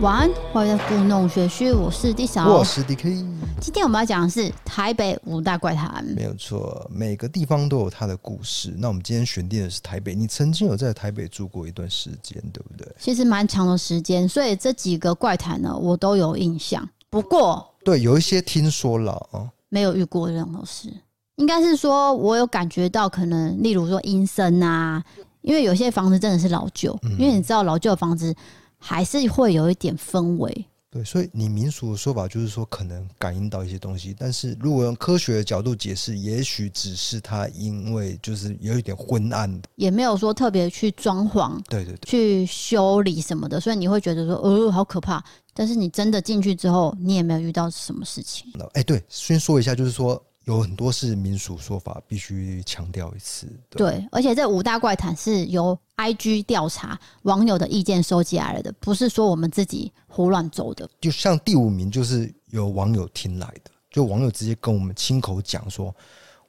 晚安，欢迎来到故弄玄虚，我是 D 小，我是 DK。今天我们要讲的是台北五大怪谈，没有错，每个地方都有它的故事。那我们今天选定的是台北，你曾经有在台北住过一段时间，对不对？其实蛮长的时间，所以这几个怪谈呢，我都有印象。不过，对，有一些听说了啊，没有遇过任何事。应该是说我有感觉到，可能例如说阴森啊，因为有些房子真的是老旧，嗯、因为你知道老旧的房子。还是会有一点氛围，对，所以你民俗的说法就是说可能感应到一些东西，但是如果用科学的角度解释，也许只是它因为就是有一点昏暗，也没有说特别去装潢，对对对，去修理什么的，所以你会觉得说，哦，好可怕。但是你真的进去之后，你也没有遇到什么事情。哎，对，先说一下，就是说。有很多是民俗说法，必须强调一次。对，对，而且这五大怪谈是由 IG 调查网友的意见收集来的，不是说我们自己胡乱走的。就像第五名，就是有网友听来的，就网友直接跟我们亲口讲说：“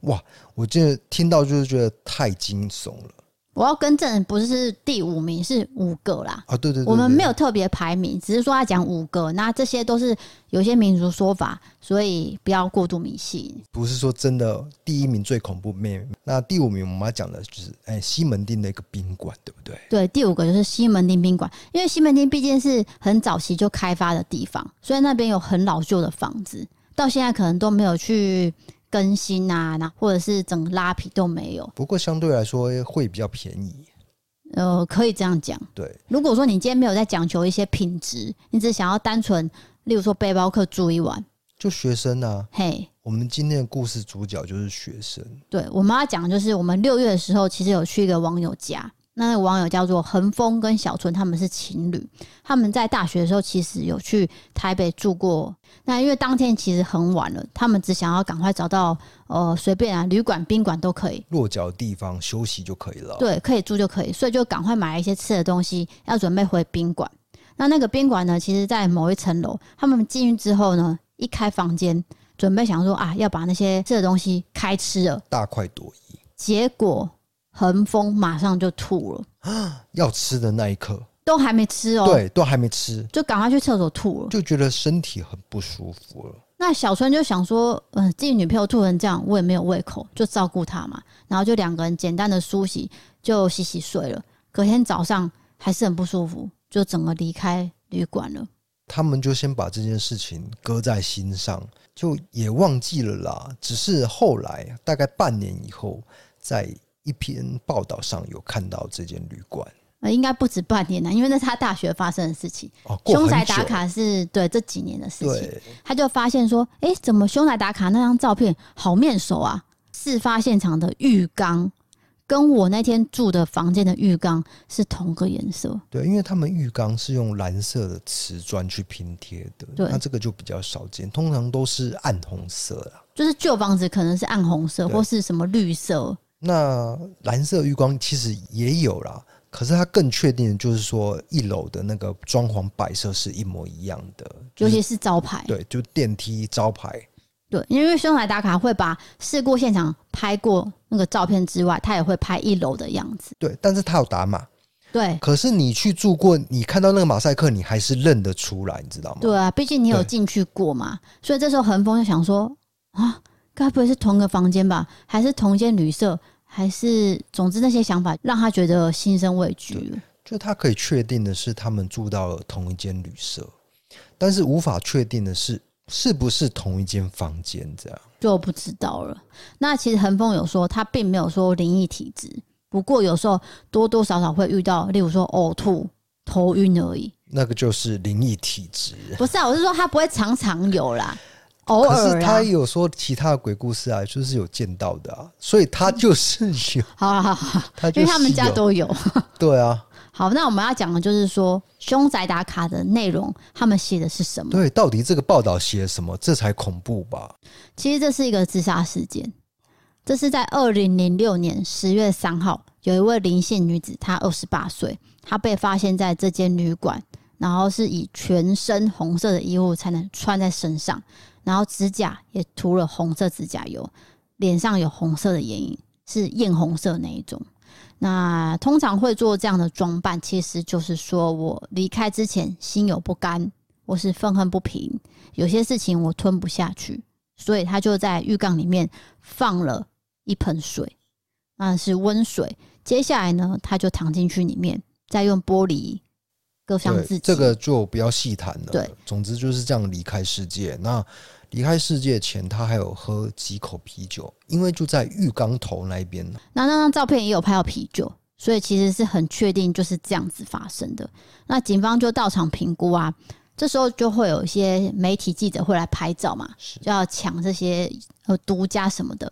哇，我这听到就是觉得太惊悚了。”我要更正，不是第五名，是五个啦。啊，对对对，我们没有特别排名，只是说他讲五个，那这些都是有些民族说法，所以不要过度迷信。不是说真的第一名最恐怖，没有。那第五名我们要讲的就是，哎，西门町的一个宾馆，对不对？对，第五个就是西门町宾馆，因为西门町毕竟是很早期就开发的地方，所以那边有很老旧的房子，到现在可能都没有去。更新啊，那或者是整个拉皮都没有。不过相对来说会比较便宜，呃，可以这样讲。对，如果说你今天没有在讲求一些品质，你只想要单纯，例如说背包客住一晚，就学生啊。嘿，我们今天的故事主角就是学生。对，我们要讲的就是我们六月的时候，其实有去一个网友家。那那个网友叫做恒峰跟小春，他们是情侣。他们在大学的时候其实有去台北住过。那因为当天其实很晚了，他们只想要赶快找到呃随便啊旅馆、宾馆都可以落脚的地方休息就可以了。对，可以住就可以，所以就赶快买了一些吃的东西，要准备回宾馆。那那个宾馆呢，其实在某一层楼。他们进去之后呢，一开房间，准备想说啊，要把那些吃的东西开吃了，大快朵颐。结果。横风马上就吐了啊！要吃的那一刻都还没吃哦，对，都还没吃，就赶快去厕所吐了，就觉得身体很不舒服了。那小春就想说，嗯、呃，自己女朋友吐成这样，我也没有胃口，就照顾她嘛。然后就两个人简单的梳洗，就洗洗睡了。隔天早上还是很不舒服，就整个离开旅馆了。他们就先把这件事情搁在心上，就也忘记了啦。只是后来大概半年以后，在。一篇报道上有看到这间旅馆，呃，应该不止半年了，因为那是他大学发生的事情。哦，凶宅打卡是对这几年的事情。他就发现说，哎，怎么凶宅打卡那张照片好面熟啊？事发现场的浴缸跟我那天住的房间的浴缸是同个颜色。对，因为他们浴缸是用蓝色的瓷砖去拼贴的，对，那这个就比较少见，通常都是暗红色啦。就是旧房子可能是暗红色或是什么绿色。那蓝色浴缸其实也有啦，可是它更确定的就是说一楼的那个装潢摆设是一模一样的，就是、尤其是招牌，对，就电梯招牌，对，因为凶宅打卡会把事故现场拍过那个照片之外，他也会拍一楼的样子，对，但是他有打码，对，可是你去住过，你看到那个马赛克，你还是认得出来，你知道吗？对啊，毕竟你有进去过嘛，所以这时候恒丰就想说啊，该不会是同个房间吧？还是同间旅社？还是，总之那些想法让他觉得心生畏惧。就他可以确定的是，他们住到了同一间旅社，但是无法确定的是，是不是同一间房间，这样就不知道了。那其实横峰有说，他并没有说灵异体质，不过有时候多多少少会遇到，例如说呕吐、头晕而已。那个就是灵异体质。不是啊，我是说他不会常常有啦。偶尔，可是他有说其他的鬼故事啊，就是有见到的啊，所以他就是有。好好好，因为他们家都有。对啊。好，那我们要讲的就是说，凶宅打卡的内容，他们写的是什么？对，到底这个报道写什么，这才恐怖吧？其实这是一个自杀事件，这是在二零零六年十月三号，有一位林姓女子，她二十八岁，她被发现在这间旅馆，然后是以全身红色的衣物才能穿在身上。然后指甲也涂了红色指甲油，脸上有红色的眼影，是艳红色那一种。那通常会做这样的装扮，其实就是说我离开之前心有不甘，我是愤恨不平，有些事情我吞不下去，所以他就在浴缸里面放了一盆水，那是温水。接下来呢，他就躺进去里面，再用玻璃割伤自己。这个就不要细谈了。对，总之就是这样离开世界。那离开世界前，他还有喝几口啤酒，因为就在浴缸头那边。那那张照片也有拍到啤酒，所以其实是很确定就是这样子发生的。那警方就到场评估啊，这时候就会有一些媒体记者会来拍照嘛，就要抢这些呃独家什么的。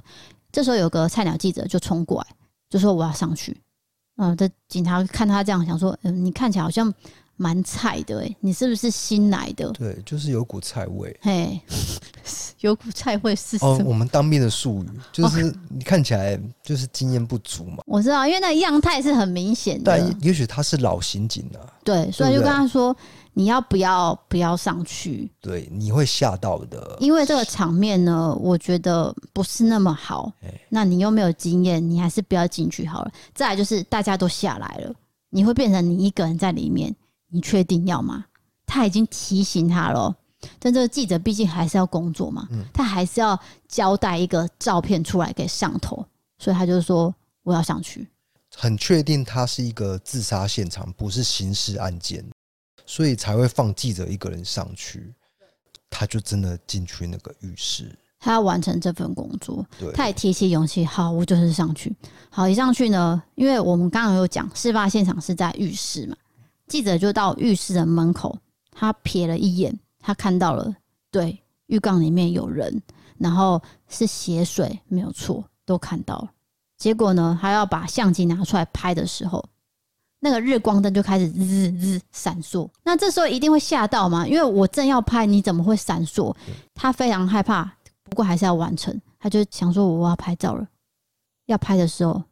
这时候有个菜鸟记者就冲过来，就说我要上去。嗯，这警察看他这样，想说，嗯，你看起来好像。蛮菜的哎，你是不是新来的？对，就是有股菜味。嘿，有股菜味是什么？哦，我们当兵的术语就是你看起来就是经验不足嘛。我知道，因为那个样态是很明显的。但也许他是老刑警啊。对，所以就跟他说，你要不要不要上去？对，你会吓到的。因为这个场面呢，我觉得不是那么好。那你又没有经验，你还是不要进去好了。再来就是大家都下来了，你会变成你一个人在里面。你确定要吗？他已经提醒他了，但这个记者毕竟还是要工作嘛，他还是要交代一个照片出来给上头，所以他就说我要上去。很确定他是一个自杀现场，不是刑事案件，所以才会放记者一个人上去。他就真的进去那个浴室，他要完成这份工作，他也提起勇气，好，我就是上去。好，一上去呢，因为我们刚刚有讲，事发现场是在浴室嘛。记者就到浴室的门口，他瞥了一眼，他看到了，对，浴缸里面有人，然后是血水，没有错，都看到了。结果呢，他要把相机拿出来拍的时候，那个日光灯就开始日日闪烁。那这时候一定会吓到吗？因为我正要拍，你怎么会闪烁？他非常害怕，不过还是要完成。他就想说，我要拍照了。要拍的时候，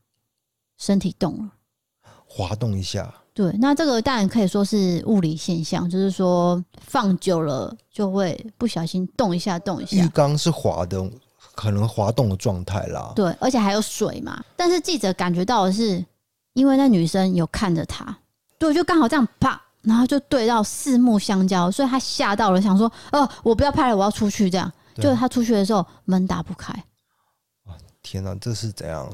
身体动了，滑动一下。对，那这个当然可以说是物理现象，就是说放久了就会不小心动一下，动一下。浴缸是滑的，可能滑动的状态啦。对，而且还有水嘛。但是记者感觉到的是，因为那女生有看着他，对，就刚好这样啪，然后就对到四目相交，所以他吓到了，想说：“哦，我不要拍了，我要出去。”这样，就他出去的时候门打不开。天哪，这是怎样？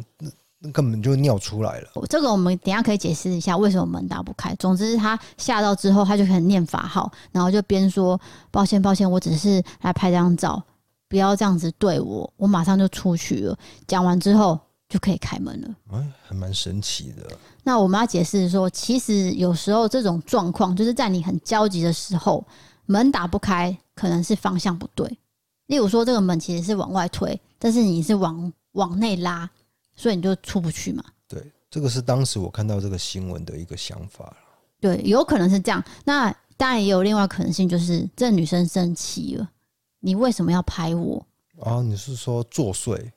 根本就尿出来了。这个我们等一下可以解释一下为什么门打不开。总之他吓到之后，他就开始念法号，然后就边说：“抱歉，抱歉，我只是来拍张照，不要这样子对我。”我马上就出去了。讲完之后就可以开门了。哎，还蛮神奇的。那我们要解释说，其实有时候这种状况就是在你很焦急的时候，门打不开，可能是方向不对。例如说，这个门其实是往外推，但是你是往往内拉。所以你就出不去嘛？对，这个是当时我看到这个新闻的一个想法。对，有可能是这样。那当然也有另外可能性，就是这女生生气了，你为什么要拍我？啊，你是说作祟？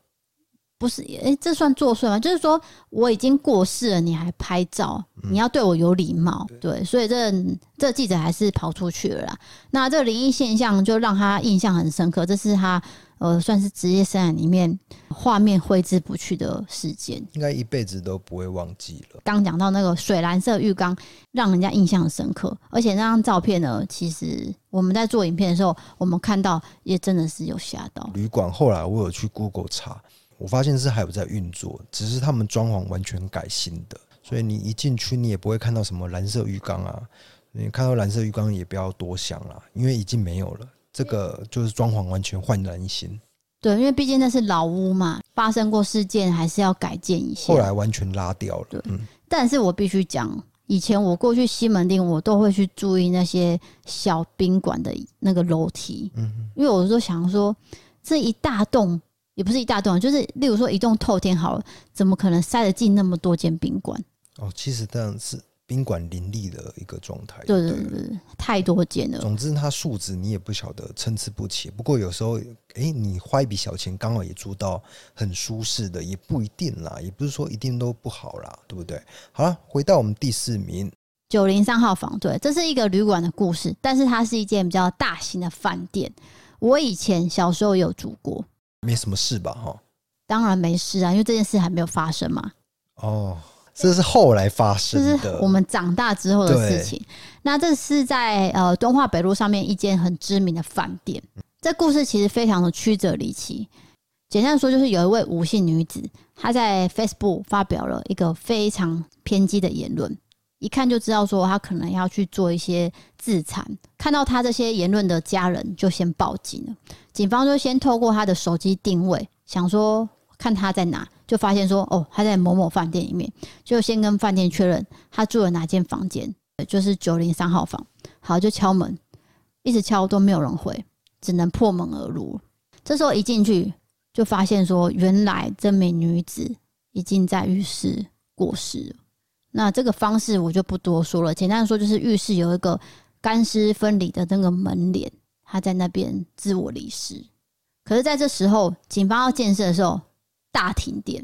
不是，哎、欸，这算作祟吗？就是说我已经过世了，你还拍照，你要对我有礼貌。嗯、对，所以这这记者还是跑出去了啦。那这灵异现象就让他印象很深刻，这是他。呃，算是职业生涯里面画面挥之不去的事件，应该一辈子都不会忘记了。刚讲到那个水蓝色浴缸，让人家印象深刻。而且那张照片呢，其实我们在做影片的时候，我们看到也真的是有吓到。旅馆后来我有去 Google 查，我发现是还有在运作，只是他们装潢完全改新的，所以你一进去你也不会看到什么蓝色浴缸啊。你看到蓝色浴缸也不要多想了，因为已经没有了。这个就是装潢完全焕然一新，对，因为毕竟那是老屋嘛，发生过事件还是要改建一下。后来完全拉掉了，对。嗯、但是我必须讲，以前我过去西门町，我都会去注意那些小宾馆的那个楼梯，嗯哼，因为我都想说，这一大栋也不是一大栋，就是例如说一栋透天好了，怎么可能塞得进那么多间宾馆？哦，其实这样是。宾馆林立的一个状态，对对对，太多间了。总之，它数值你也不晓得参差不齐。不过有时候，哎，你花一笔小钱，刚好也住到很舒适的，也不一定啦。也不是说一定都不好啦，对不对？好了，回到我们第四名，九零三号房，对，这是一个旅馆的故事，但是它是一间比较大型的饭店。我以前小时候有住过，没什么事吧？哈，当然没事啊，因为这件事还没有发生嘛。哦。这是后来发生的，这是我们长大之后的事情。那这是在呃敦化北路上面一间很知名的饭店。这故事其实非常的曲折离奇。简单说，就是有一位吴姓女子，她在 Facebook 发表了一个非常偏激的言论，一看就知道说她可能要去做一些自残。看到她这些言论的家人就先报警了，警方就先透过她的手机定位，想说看她在哪，就发现说哦，他在某某饭店里面，就先跟饭店确认他住了哪间房间，就是九零三号房。好，就敲门，一直敲都没有人回，只能破门而入。这时候一进去。就发现说，原来这名女子已经在浴室过世了。那这个方式我就不多说了，简单说就是浴室有一个干湿分离的那个门帘，她在那边自我离世。可是，在这时候，警方要建设的时候，大停电。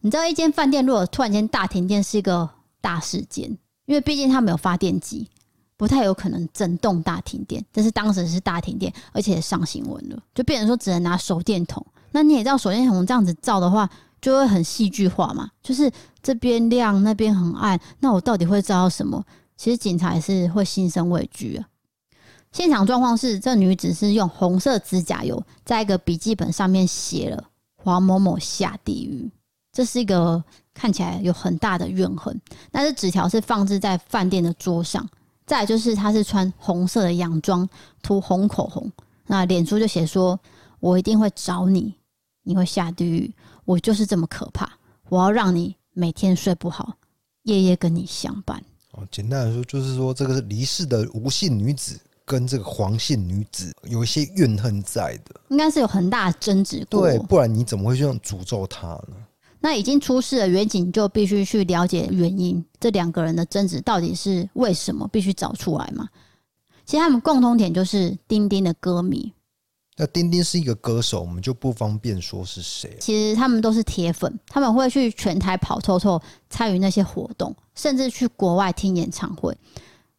你知道，一间饭店如果突然间大停电是一个大事件，因为毕竟它没有发电机，不太有可能整栋大停电。但是当时是大停电，而且上新闻了，就变成说只能拿手电筒。那你也知道，手电筒这样子照的话，就会很戏剧化嘛。就是这边亮，那边很暗，那我到底会照到什么？其实警察也是会心生畏惧啊。现场状况是，这女子是用红色指甲油在一个笔记本上面写了“黄某某下地狱”，这是一个看起来有很大的怨恨。但是纸条是放置在饭店的桌上，再就是他是穿红色的洋装，涂红口红，那脸书就写说：“我一定会找你。”你会下地狱，我就是这么可怕。我要让你每天睡不好，夜夜跟你相伴。哦，简单来说，就是说这个是离世的吴姓女子跟这个黄姓女子有一些怨恨在的，应该是有很大的争执过。对，不然你怎么会这样诅咒她呢？那已经出事了，远景就必须去了解原因，这两个人的争执到底是为什么，必须找出来嘛。其实他们共同点就是丁丁的歌迷。那丁丁是一个歌手，我们就不方便说是谁。其实他们都是铁粉，他们会去全台跑透透，参与那些活动，甚至去国外听演唱会。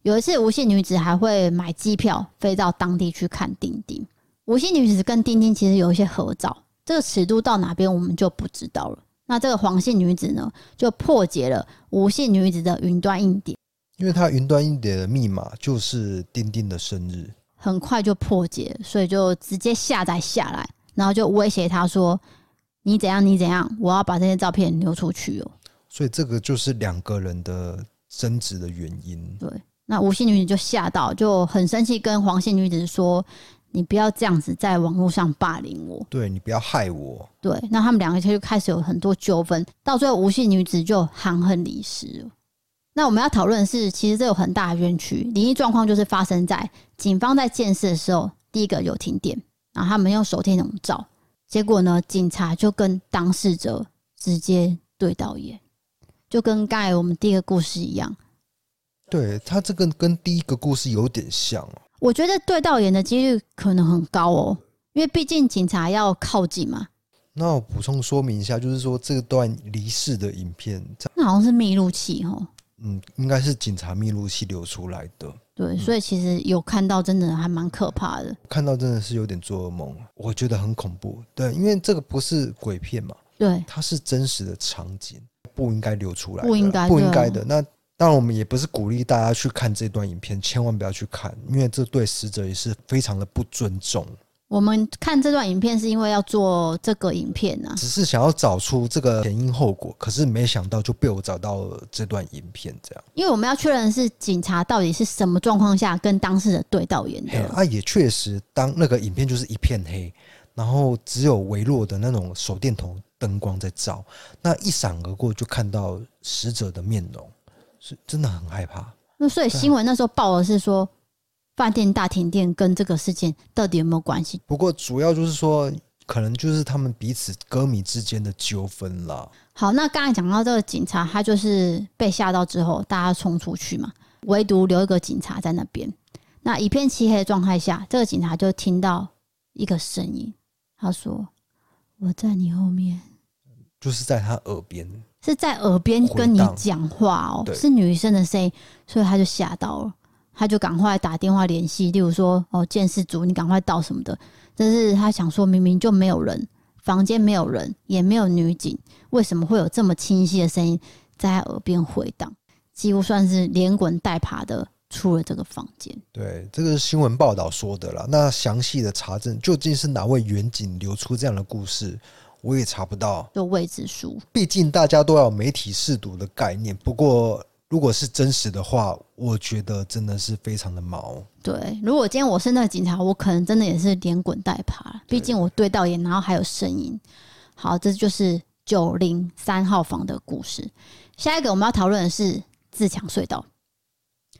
有一次，无姓女子还会买机票飞到当地去看丁丁。无姓女子跟丁丁其实有一些合照，这个尺度到哪边我们就不知道了。那这个黄姓女子呢，就破解了无姓女子的云端硬碟，因为她云端硬碟的密码就是丁丁的生日。很快就破解，所以就直接下载下来，然后就威胁他说：“你怎样，你怎样，我要把这些照片流出去哦。”所以这个就是两个人的争执的原因。对，那吴姓女子就吓到，就很生气，跟黄姓女子说：“你不要这样子在网络上霸凌我，对，你不要害我。”对，那他们两个就开始有很多纠纷，到最后吴姓女子就含恨离世了。那我们要讨论的是，其实这有很大的冤屈。灵异状况就是发生在警方在建设的时候，第一个有停电，然后他们用手电筒照，结果呢，警察就跟当事者直接对到眼，就跟刚才我们第一个故事一样。对，他这个跟第一个故事有点像哦。我觉得对到眼的几率可能很高哦，因为毕竟警察要靠近嘛。那我补充说明一下，就是说这段离世的影片，那好像是密录器哦。嗯，应该是警察密录器流出来的。对，所以其实有看到，真的还蛮可怕的。看到真的是有点做噩梦，我觉得很恐怖。对，因为这个不是鬼片嘛，对，它是真实的场景，不应该流出来，不应该，不应该的。那当然，我们也不是鼓励大家去看这段影片，千万不要去看，因为这对死者也是非常的不尊重。我们看这段影片是因为要做这个影片啊，只是想要找出这个前因后果，可是没想到就被我找到了这段影片，这样。因为我们要确认是警察到底是什么状况下跟当事人对到眼的。啊，也确实，当那个影片就是一片黑，然后只有微弱的那种手电筒灯光在照，那一闪而过就看到死者的面容，是真的很害怕。那所以新闻那时候报的是说。饭店大停电跟这个事件到底有没有关系？不过主要就是说，可能就是他们彼此歌迷之间的纠纷了。好，那刚才讲到这个警察，他就是被吓到之后，大家冲出去嘛，唯独留一个警察在那边。那一片漆黑的状态下，这个警察就听到一个声音，他说：“我在你后面。”就是在他耳边，是在耳边跟你讲话哦，是女生的声音，所以他就吓到了。他就赶快打电话联系，例如说哦，监视组，你赶快到什么的。但是他想说，明明就没有人，房间没有人，也没有女警，为什么会有这么清晰的声音？在他耳边回荡，几乎算是连滚带爬的出了这个房间。对，这个是新闻报道说的啦。那详细的查证究竟是哪位远景流出这样的故事，我也查不到，就未知数。毕竟大家都要有媒体试读的概念。不过，如果是真实的话，我觉得真的是非常的毛。对，如果今天我是那个警察，我可能真的也是连滚带爬。毕竟我对到眼，然后还有声音。好，这就是九零三号房的故事。下一个我们要讨论的是自强隧道。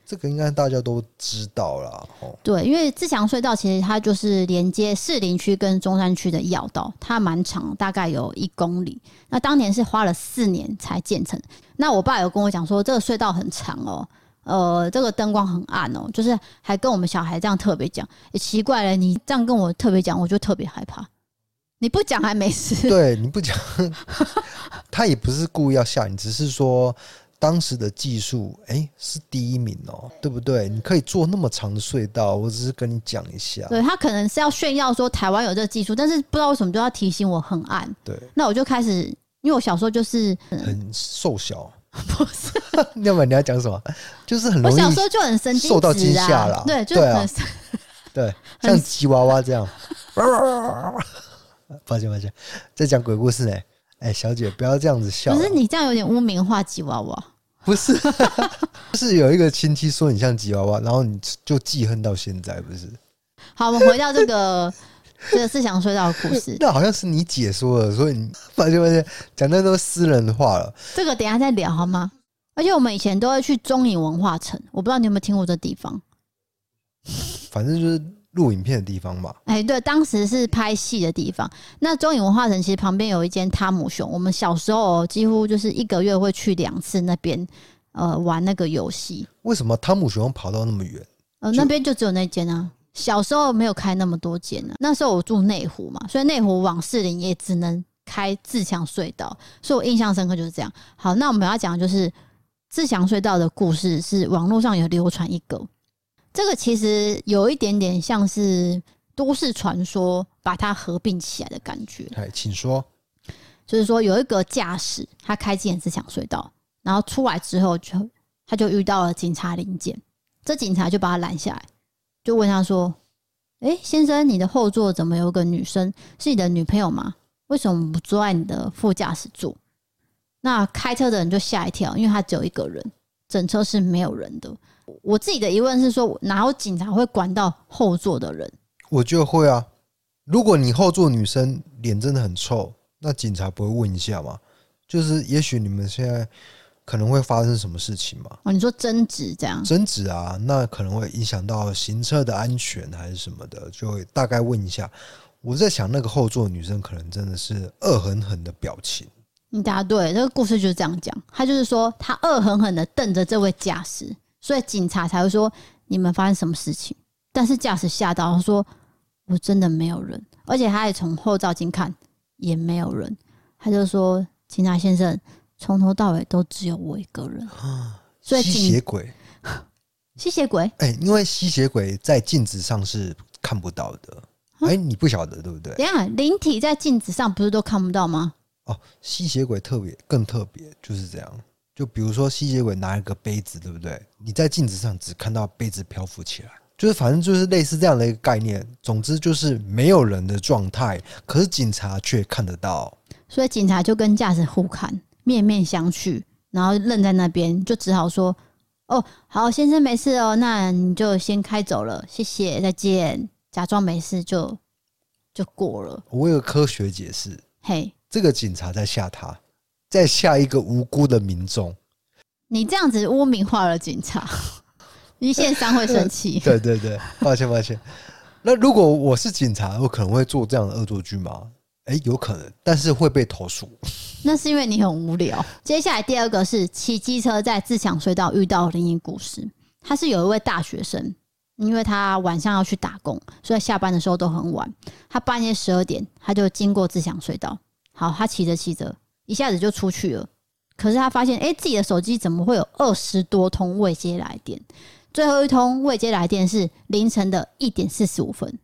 这个应该大家都知道了哦。对，因为自强隧道其实它就是连接士林区跟中山区的要道，它蛮长，大概有一公里。那当年是花了四年才建成。那我爸有跟我讲说，这个隧道很长哦，呃，这个灯光很暗哦，就是还跟我们小孩这样特别讲。也奇怪了，你这样跟我特别讲，我就特别害怕。你不讲还没事，对，你不讲，他也不是故意要吓你，只是说。当时的技术，哎、欸，是第一名哦、喔，对不对？你可以做那么长的隧道，我只是跟你讲一下。对，他可能是要炫耀说台湾有这个技术，但是不知道为什么就要提醒我很暗。对，那我就开始，因为我小时候就是很瘦小，不是？要不然你要讲什么？就是很容易，我小时候就很神经、啊、受到惊吓了。对，就很、啊、对，像吉娃娃这样。抱歉抱歉，在讲鬼故事呢。哎、欸，小姐，不要这样子笑。可是你这样有点污名化吉娃娃。不是，是有一个亲戚说你像吉娃娃，然后你就记恨到现在，不是？好，我们回到这个这个思想隧道的故事。那好像是你姐说的，所以你发现发现，讲的都私人的话了。这个等一下再聊好吗？而且我们以前都会去中影文化城，我不知道你有没有听过这地方。反正就是。录影片的地方吧，哎、欸，对，当时是拍戏的地方。那中影文化城其实旁边有一间汤姆熊，我们小时候几乎就是一个月会去两次那边，呃，玩那个游戏。为什么汤姆熊跑到那么远？呃，那边就只有那间啊。小时候没有开那么多间呢、啊。那时候我住内湖嘛，所以内湖往士林也只能开自强隧道，所以我印象深刻就是这样。好，那我们要讲的就是自强隧道的故事，是网络上有流传一个。这个其实有一点点像是都市传说，把它合并起来的感觉。哎，请说。就是说，有一个驾驶，他开进自强隧道，然后出来之后就，他就遇到了警察临检，这警察就把他拦下来，就问他说：“哎，先生，你的后座怎么有个女生？是你的女朋友吗？为什么不坐在你的副驾驶座？”那开车的人就吓一跳，因为他只有一个人，整车是没有人的。我自己的疑问是说，哪有警察会管到后座的人？我觉得会啊。如果你后座女生脸真的很臭，那警察不会问一下吗？就是也许你们现在可能会发生什么事情嘛？哦，你说争执这样？争执啊，那可能会影响到行车的安全还是什么的，就会大概问一下。我在想，那个后座女生可能真的是恶狠狠的表情。你答对，这个故事就是这样讲。他就是说，他恶狠狠的瞪着这位驾驶。所以警察才会说，你们发生什么事情？但是驾驶吓到，他说我真的没有人，而且他也从后照镜看也没有人。他就说，警察先生，从头到尾都只有我一个人。所以吸血鬼，吸血鬼，哎、欸，因为吸血鬼在镜子上是看不到的。哎、欸，你不晓得对不对？等下，灵体在镜子上不是都看不到吗？哦，吸血鬼特别更特别，就是这样。就比如说吸血鬼拿一个杯子，对不对？你在镜子上只看到杯子漂浮起来，就是反正就是类似这样的一个概念。总之就是没有人的状态，可是警察却看得到。所以警察就跟驾驶互看，面面相觑，然后愣在那边，就只好说：“哦，好，先生没事哦，那你就先开走了，谢谢，再见。”假装没事就就过了。我有个科学解释，嘿，这个警察在吓他。再下一个无辜的民众，你这样子污名化了警察，一线三会生气。对对对，抱歉抱歉。那如果我是警察，我可能会做这样的恶作剧吗？哎、欸，有可能，但是会被投诉。那是因为你很无聊。接下来第二个是骑机车在自强隧道遇到灵异故事。他是有一位大学生，因为他晚上要去打工，所以下班的时候都很晚。他半夜十二点，他就经过自强隧道。好，他骑着骑着。一下子就出去了，可是他发现，哎、欸，自己的手机怎么会有二十多通未接来电？最后一通未接来电是凌晨的一点四十五分。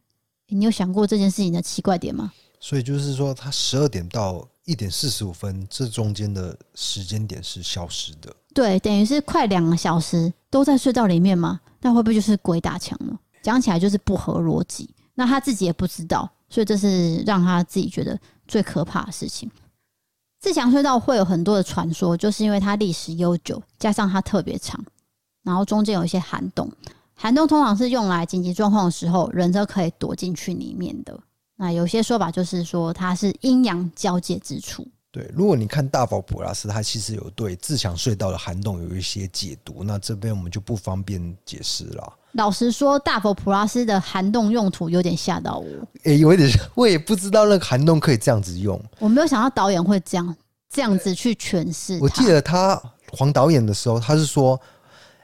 你有想过这件事情的奇怪点吗？所以就是说，他十二点到一点四十五分，这中间的时间点是消失的。对，等于是快两个小时都在隧道里面吗？那会不会就是鬼打墙呢？讲起来就是不合逻辑。那他自己也不知道，所以这是让他自己觉得最可怕的事情。自强隧道会有很多的传说，就是因为它历史悠久，加上它特别长，然后中间有一些涵洞。涵洞通常是用来紧急状况的时候，人都可以躲进去里面的。那有些说法就是说，它是阴阳交界之处。对，如果你看大佛普拉斯，它其实有对自强隧道的涵洞有一些解读，那这边我们就不方便解释了。老实说，大佛普拉斯的涵洞用途有点吓到我。诶、欸，有一点，我也不知道那个涵洞可以这样子用。我没有想到导演会这样这样子去诠释。我记得他黄导演的时候，他是说，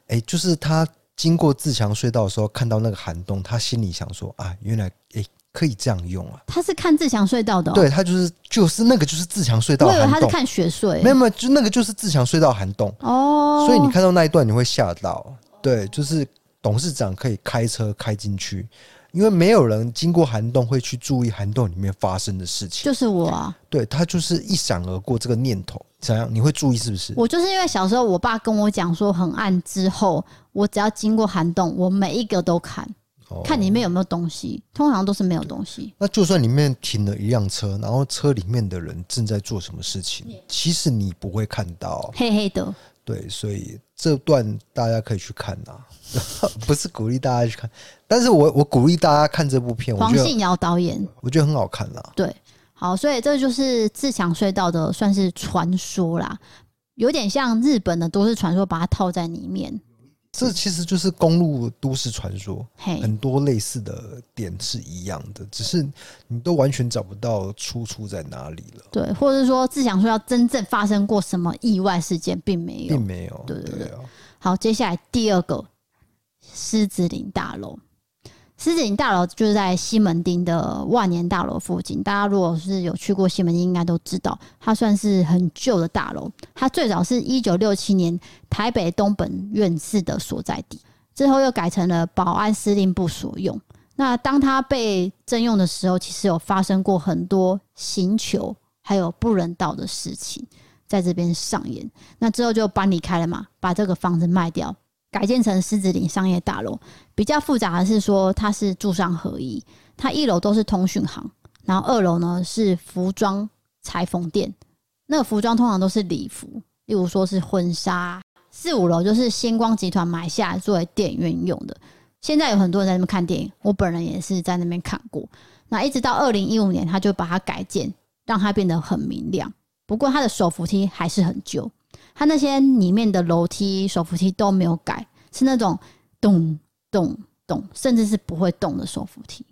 哎、欸，就是他经过自强隧道的时候，看到那个涵洞，他心里想说啊，原来诶。欸可以这样用啊！他是看自强隧道的、喔，对他就是就是那个就是自强隧道。我以为他是看雪隧，没有没有，就那个就是自强隧道涵洞哦。所以你看到那一段你会吓到，对，就是董事长可以开车开进去，因为没有人经过涵洞会去注意涵洞里面发生的事情。就是我啊，对他就是一闪而过这个念头，怎样你会注意是不是？我就是因为小时候我爸跟我讲说很暗之后，我只要经过涵洞，我每一个都看。看里面有没有东西，通常都是没有东西。那就算里面停了一辆车，然后车里面的人正在做什么事情，其实你不会看到，黑黑的。对，所以这段大家可以去看呐，不是鼓励大家去看，但是我我鼓励大家看这部片。黄信尧导演，我觉得很好看啦。对，好，所以这就是自强隧道的算是传说啦，有点像日本的都市传说，把它套在里面。这其实就是公路都市传说，很多类似的点是一样的，只是你都完全找不到出处在哪里了。对，或者是说志祥说要真正发生过什么意外事件，并没有，并没有。对对对。好，接下来第二个狮子林大楼。狮子林大楼就是在西门町的万年大楼附近。大家如果是有去过西门町，应该都知道，它算是很旧的大楼。它最早是一九六七年台北东本院士的所在地，之后又改成了保安司令部所用。那当它被征用的时候，其实有发生过很多刑求还有不人道的事情在这边上演。那之后就搬离开了嘛，把这个房子卖掉。改建成狮子林商业大楼，比较复杂的是说它是住商合一，它一楼都是通讯行，然后二楼呢是服装裁缝店，那个服装通常都是礼服，例如说是婚纱，四五楼就是星光集团买下来作为电影院用的。现在有很多人在那边看电影，我本人也是在那边看过。那一直到二零一五年，他就把它改建，让它变得很明亮。不过它的手扶梯还是很旧。它那些里面的楼梯、手扶梯都没有改，是那种咚咚咚，甚至是不会动的手扶梯。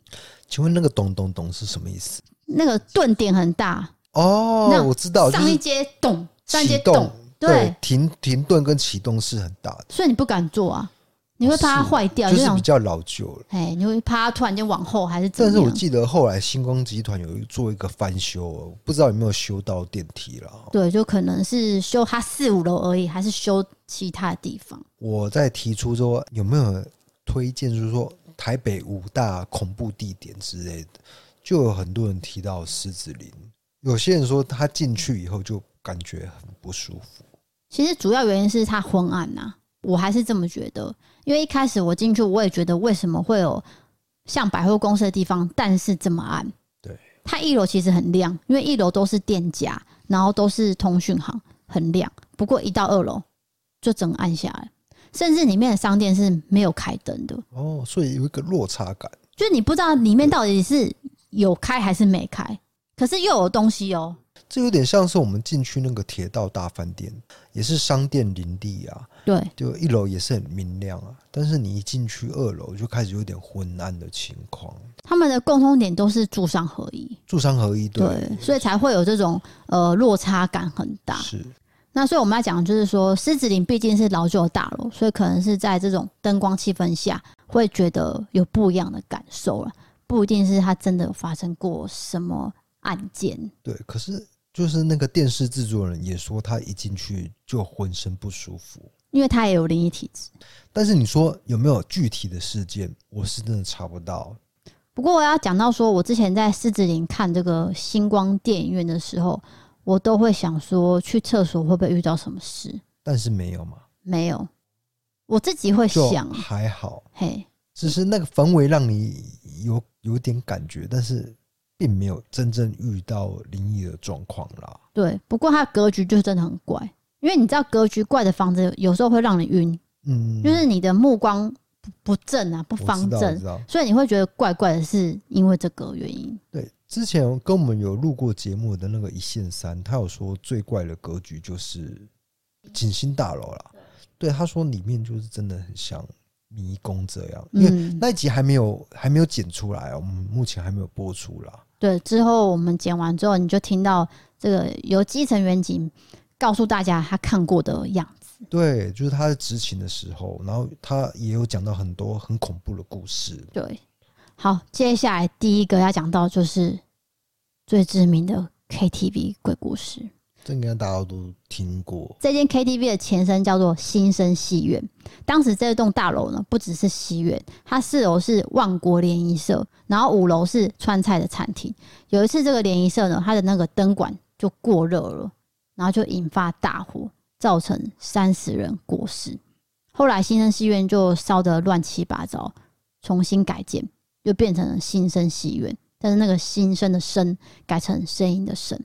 请问那个咚咚咚是什么意思？那个顿点很大哦，那我知道，上一阶咚，上一阶咚，对，停停顿跟启动是很大的，所以你不敢坐啊。你会怕它坏掉，就是比较老旧了。哎，你会怕它突然间往后还是怎么样？但是我记得后来星光集团有做一个翻修，不知道有没有修到电梯了。对，就可能是修它四五楼而已，还是修其他的地方。我在提出说有没有推荐，就是说台北五大恐怖地点之类的，就有很多人提到狮子林。有些人说他进去以后就感觉很不舒服。其实主要原因是它昏暗呐，我还是这么觉得。因为一开始我进去，我也觉得为什么会有像百货公司的地方，但是这么暗。对，它一楼其实很亮，因为一楼都是店家，然后都是通讯行，很亮。不过一到二楼就整个暗下来，甚至里面的商店是没有开灯的。哦，所以有一个落差感，就是你不知道里面到底是有开还是没开，可是又有东西哦。这有点像是我们进去那个铁道大饭店，也是商店林立啊。对，就一楼也是很明亮啊，但是你一进去二楼就开始有点昏暗的情况。他们的共通点都是住商合一，住商合一，对，对，所以才会有这种呃落差感很大。是，那所以我们要讲就是说，狮子林毕竟是老旧的大楼，所以可能是在这种灯光气氛下，会觉得有不一样的感受了。不一定是它真的有发生过什么案件。对，可是。就是那个电视制作人也说，他一进去就浑身不舒服，因为他也有灵异体质。但是你说有没有具体的事件？我是真的查不到。不过我要讲到说，我之前在狮子林看这个星光电影院的时候，我都会想说，去厕所会不会遇到什么事？但是没有嘛？没有，我自己会想，还好，嘿，只是那个氛围让你有有点感觉，但是并没有真正遇到灵异的状况啦。对，不过它格局就真的很怪，因为你知道格局怪的房子有时候会让你晕，嗯，就是你的目光不不正啊，不方正，所以你会觉得怪怪的，是因为这个原因。对。之前跟我们有录过节目的那个一线三，他有说最怪的格局就是景星大楼啦。对，他说里面就是真的很像迷宫这样。因为那一集还没有还没有剪出来，我们目前还没有播出啦。对，之后我们剪完之后，你就听到这个由基层员警告诉大家他看过的样子。对，就是他在执勤的时候，然后他也有讲到很多很恐怖的故事。对。好，接下来第一个要讲到就是最知名的 KTV 鬼故事，这应该大家都听过。这间 KTV 的前身叫做新生戏院，当时这栋大楼呢不只是戏院，它四楼是万国联谊社，然后五楼是川菜的餐厅。有一次这个联谊社呢，它的那个灯管就过热了，然后就引发大火，造成三十人过世。后来新生戏院就烧得乱七八糟，重新改建。就变成了新生戏院，但是那个新生的生改成声音的声。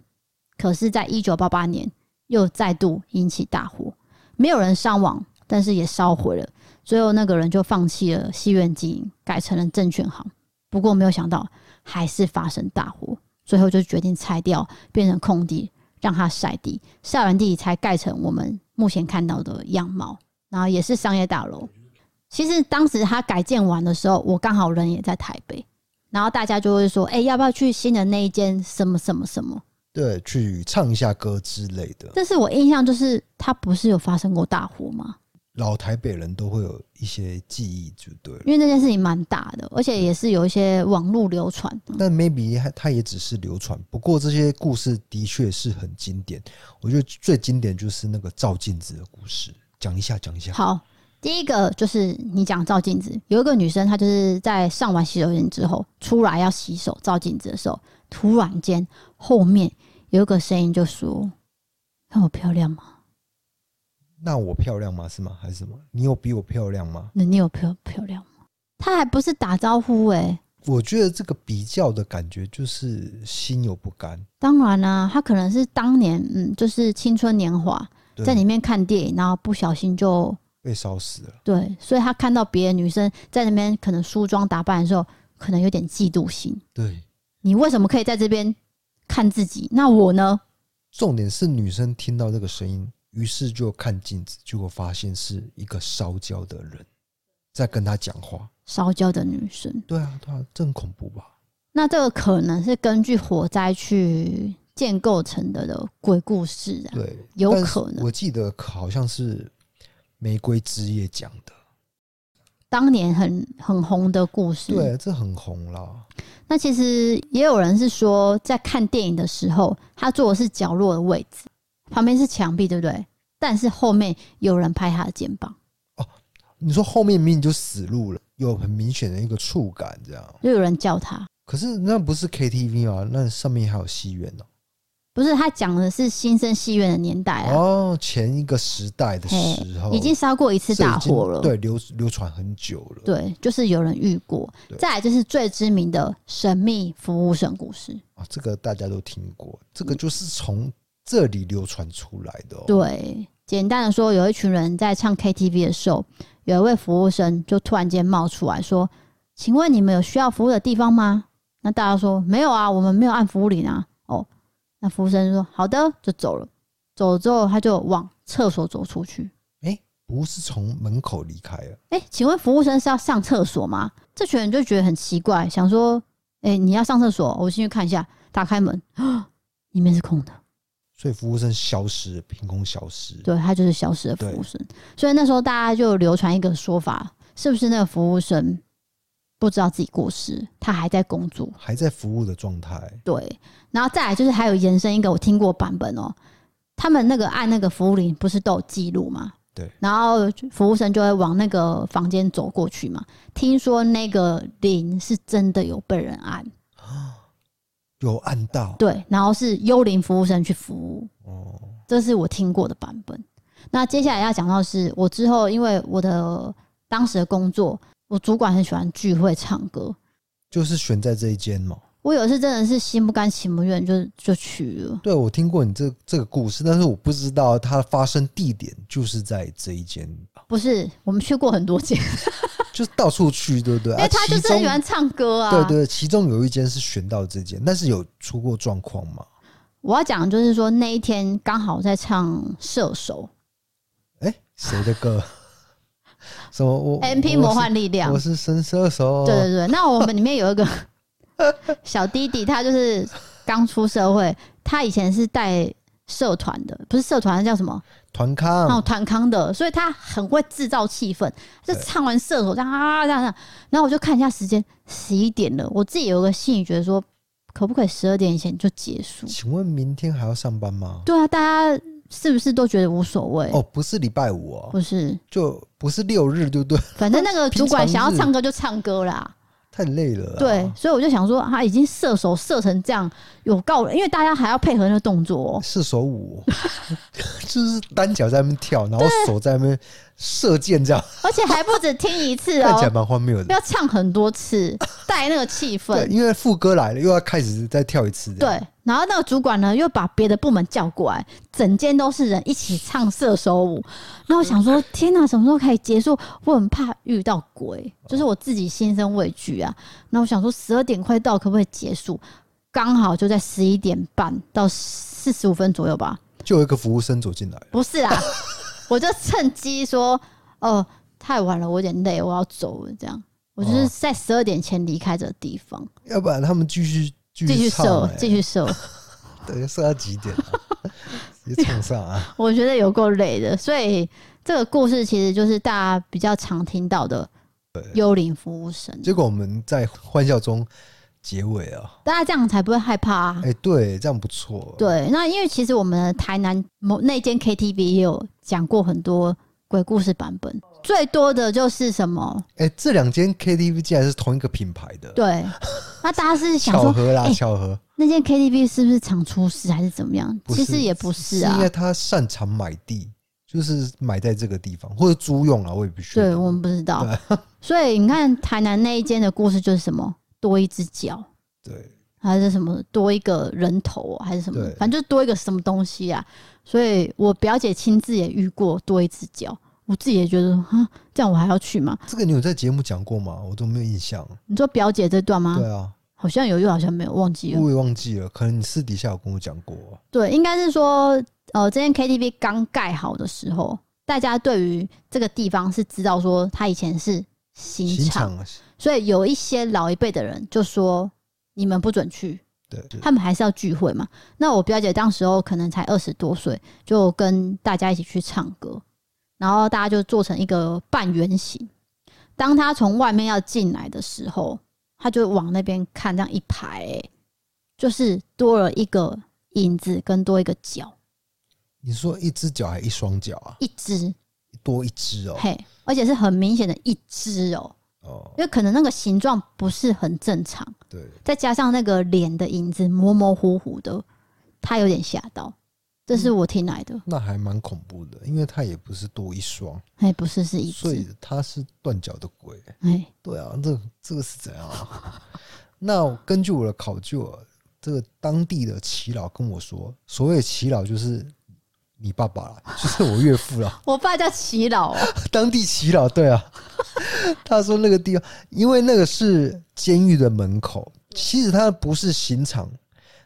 可是，在一九八八年又再度引起大火，没有人伤亡，但是也烧毁了。最后那个人就放弃了戏院经营，改成了证券行。不过没有想到，还是发生大火，最后就决定拆掉，变成空地，让它晒地，晒完地才盖成我们目前看到的样貌。然后也是商业大楼。其实当时他改建完的时候，我刚好人也在台北，然后大家就会说：“哎、要不要去新的那一间什么什么什么？”对，去唱一下歌之类的。但是我印象就是，他不是有发生过大火吗？老台北人都会有一些记忆，就对了。因为那件事情蛮大的，而且也是有一些网络流传。但 maybe 他也只是流传，不过这些故事的确是很经典。我觉得最经典就是那个照镜子的故事，讲一下，讲一下。好。第一个就是你讲照镜子，有一个女生，她就是在上完洗手间之后出来要洗手照镜子的时候，突然间后面有一个声音就说：“看我漂亮吗？”那我漂亮吗？是吗？还是什么？你有比我漂亮吗？那你有漂漂亮吗？他还不是打招呼哎、欸。我觉得这个比较的感觉就是心有不甘。当然啦、啊，她可能是当年嗯，就是青春年华，在里面看电影，然后不小心就。被烧死了。对，所以他看到别的女生在那边可能梳妆打扮的时候，可能有点嫉妒心。对，你为什么可以在这边看自己？那我呢？重点是女生听到这个声音，于是就看镜子，结果发现是一个烧焦的人在跟她讲话。烧焦的女生。对啊，对啊，这很恐怖吧？那这个可能是根据火灾去建构成的的鬼故事啊。对，有可能。我记得好像是。玫瑰之夜讲的，当年很很红的故事。对，这很红了。那其实也有人是说，在看电影的时候，他坐的是角落的位置，旁边是墙壁，对不对？但是后面有人拍他的肩膀。哦，你说后面明明就死路了，有很明显的一个触感，这样就有人叫他。可是那不是 KTV 吗？那上面还有戏院呢。不是，他讲的是新生戏院的年代啊。哦，前一个时代的时候，已经烧过一次大火了。对，流流传很久了。对，就是有人遇过。再来就是最知名的神秘服务生故事啊，这个大家都听过。这个就是从这里流传出来的。对，简单的说，有一群人在唱 KTV 的时候，有一位服务生就突然间冒出来说：“请问你们有需要服务的地方吗？”那大家说：“没有啊，我们没有按服务铃啊。”哦。那服务生说：“好的，就走了。走了之后，他就往厕所走出去。哎、欸，不是从门口离开了。哎、欸，请问服务生是要上厕所吗？这群人就觉得很奇怪，想说：哎、欸，你要上厕所，我进去看一下。打开门，里面是空的。所以服务生消失了，凭空消失。对，他就是消失的服务生。所以那时候大家就流传一个说法，是不是那个服务生？”不知道自己过世，他还在工作，还在服务的状态。对，然后再来就是还有延伸一个我听过版本哦，他们那个按那个服务铃不是都有记录吗？对，然后服务生就会往那个房间走过去嘛。听说那个铃是真的有被人按，有按到对，然后是幽灵服务生去服务。哦，这是我听过的版本。那接下来要讲到是我之后，因为我的当时的工作，我主管很喜欢聚会唱歌，就是选在这一间嘛。我有一次真的是心不甘情不愿，就就去了。对，我听过你这这个故事，但是我不知道它发生地点就是在这一间。不是，我们去过很多间，就是到处去，对不对？因为他就是很喜欢唱歌啊。对，对对，其中有一间是选到这间，但是有出过状况吗？我要讲就是说那一天刚好在唱射手。哎，谁的歌？什么？我 MP 魔幻力量，我是神射手。对对对，那我们里面有一个。小弟弟他就是刚出社会，他以前是带社团的，不是社团，叫什么团康？哦，团康的，所以他很会制造气氛。就唱完射手这样啊这样，然后我就看一下时间，十一点了。我自己有个心理觉得说，可不可以十二点以前就结束？请问明天还要上班吗？对啊，大家是不是都觉得无所谓？哦，不是礼拜五哦，不是，就不是六日，对不对？反正那个主管想要唱歌就唱歌啦。太累了，对，所以我就想说，他已经射手射成这样，有够了，因为大家还要配合那个动作，射手舞，就是单脚在那边跳，然后手在那边射箭这样，而且还不止听一次哦，看起来蛮荒谬的，要唱很多次，带那个气氛，因为副歌来了，又要开始再跳一次，对。然后那个主管呢，又把别的部门叫过来，整间都是人一起唱射手舞。然后我想说，天哪，什么时候可以结束？我很怕遇到鬼，就是我自己心生畏惧啊。那我想说，十二点快到，可不可以结束？刚好就在十一点半到四十五分左右吧。就有一个服务生走进来，不是啊，我就趁机说：“哦，太晚了，我有点累，我要走了。”这样，我就是在十二点前离开这个地方，要不然他们继续。继续瘦，继续射，对，瘦到几点？直接冲上啊！我觉得有够累的，所以这个故事其实就是大家比较常听到的幽灵服务生。结果我们在欢笑中结尾啊，大家这样才不会害怕啊！哎，对，这样不错。对，那因为其实我们台南某那间 KTV 也有讲过很多鬼故事版本。最多的就是什么？哎、欸，这两间 KTV 竟然是同一个品牌的。对，那大家是想说巧合啦，欸、巧合。那间 KTV 是不是常出事还是怎么样？其实也不是啊，是因为他擅长买地，就是买在这个地方或者租用啊，我也不确定。对，我们不知道。所以你看台南那一间的故事就是什么？多一只脚，对，还是什么多一个人头，还是什么？反正就多一个什么东西啊。所以我表姐亲自也遇过多一只脚。我自己也觉得，哈，这样我还要去吗？这个你有在节目讲过吗？我都没有印象。你说表姐这段吗？对啊，好像有，又好像没有，忘记了。我也忘记了，可能你私底下有跟我讲过。对，应该是说，呃，这间 KTV 刚盖好的时候，大家对于这个地方是知道说，它以前是刑场，所以有一些老一辈的人就说，你们不准去。对，他们还是要聚会嘛。那我表姐当时候可能才二十多岁，就跟大家一起去唱歌。然后大家就做成一个半圆形。当他从外面要进来的时候，他就往那边看，这样一排、欸，就是多了一个影子跟多一个脚。你说一只脚还是一双脚啊？一只，多一只哦。嘿，而且是很明显的一只哦。哦，因为可能那个形状不是很正常。对，再加上那个脸的影子模模糊糊的，他有点吓到。这是我听来的，那还蛮恐怖的，因为它也不是多一双，哎，不是，是一只，所以它是断脚的鬼，哎，对啊，这这个是怎样？那根据我的考究，这个当地的耆老跟我说，所谓耆老就是你爸爸了，就是我岳父了。我爸叫齐老，当地齐老，对啊。他说那个地方，因为那个是监狱的门口，其实它不是刑场，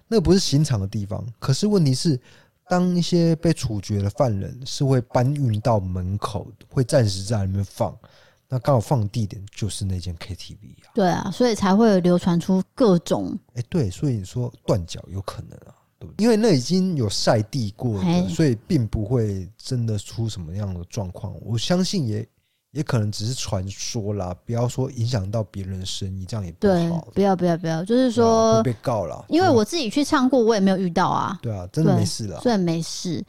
那个不是刑场的地方，可是问题是。当一些被处决的犯人是会搬运到门口，会暂时在里面放。那刚好放地点就是那间 KTV 啊。对啊，所以才会流传出各种。哎，对，所以你说断脚有可能啊，对不对？因为那已经有晒地过的，所以并不会真的出什么样的状况。我相信也。也可能只是传说啦，不要说影响到别人的生意，这样也不好。对，不要不要不要，就是说会被告了。因为我自己去唱过，我也没有遇到啊。对啊，真的没事了，所以没事。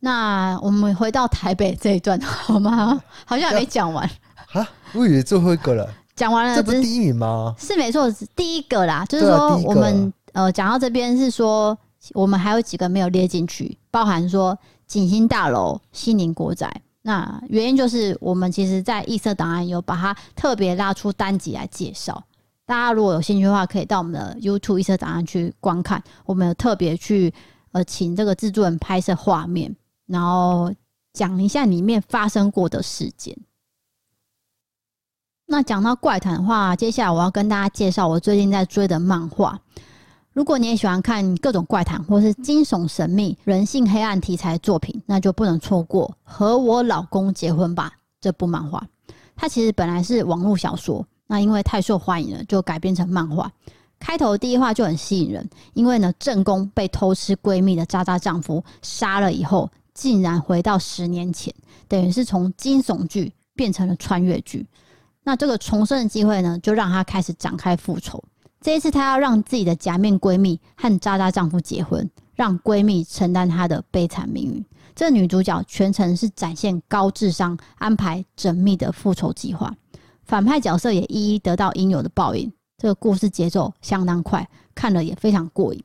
那我们回到台北这一段好吗？好像还没讲完啊！我以为最后一个了，讲完了，这不是第一名吗？是没错，是第一个啦。就是说我们。呃，讲到这边是说，我们还有几个没有列进去，包含说景星大楼、西宁国宅。那原因就是我们其实，在异色档案有把它特别拉出单集来介绍。大家如果有兴趣的话，可以到我们的 YouTube 异色档案去观看。我们有特别去呃请这个制作人拍摄画面，然后讲一下里面发生过的事件。那讲到怪谈的话，接下来我要跟大家介绍我最近在追的漫画。如果你也喜欢看各种怪谈或是惊悚、神秘、人性黑暗题材的作品，那就不能错过《和我老公结婚吧》这部漫画。它其实本来是网络小说。那因为太受欢迎了，就改编成漫画。开头第一话就很吸引人，因为呢，正宫被偷吃闺蜜的渣渣丈夫杀了以后，竟然回到十年前，等于是从惊悚剧变成了穿越剧。那这个重生的机会呢，就让他开始展开复仇。这一次，她要让自己的假面闺蜜和渣渣丈夫结婚，让闺蜜承担她的悲惨命运。这女主角全程是展现高智商，安排缜密的复仇计划。反派角色也一一得到应有的报应。这个故事节奏相当快，看了也非常过瘾。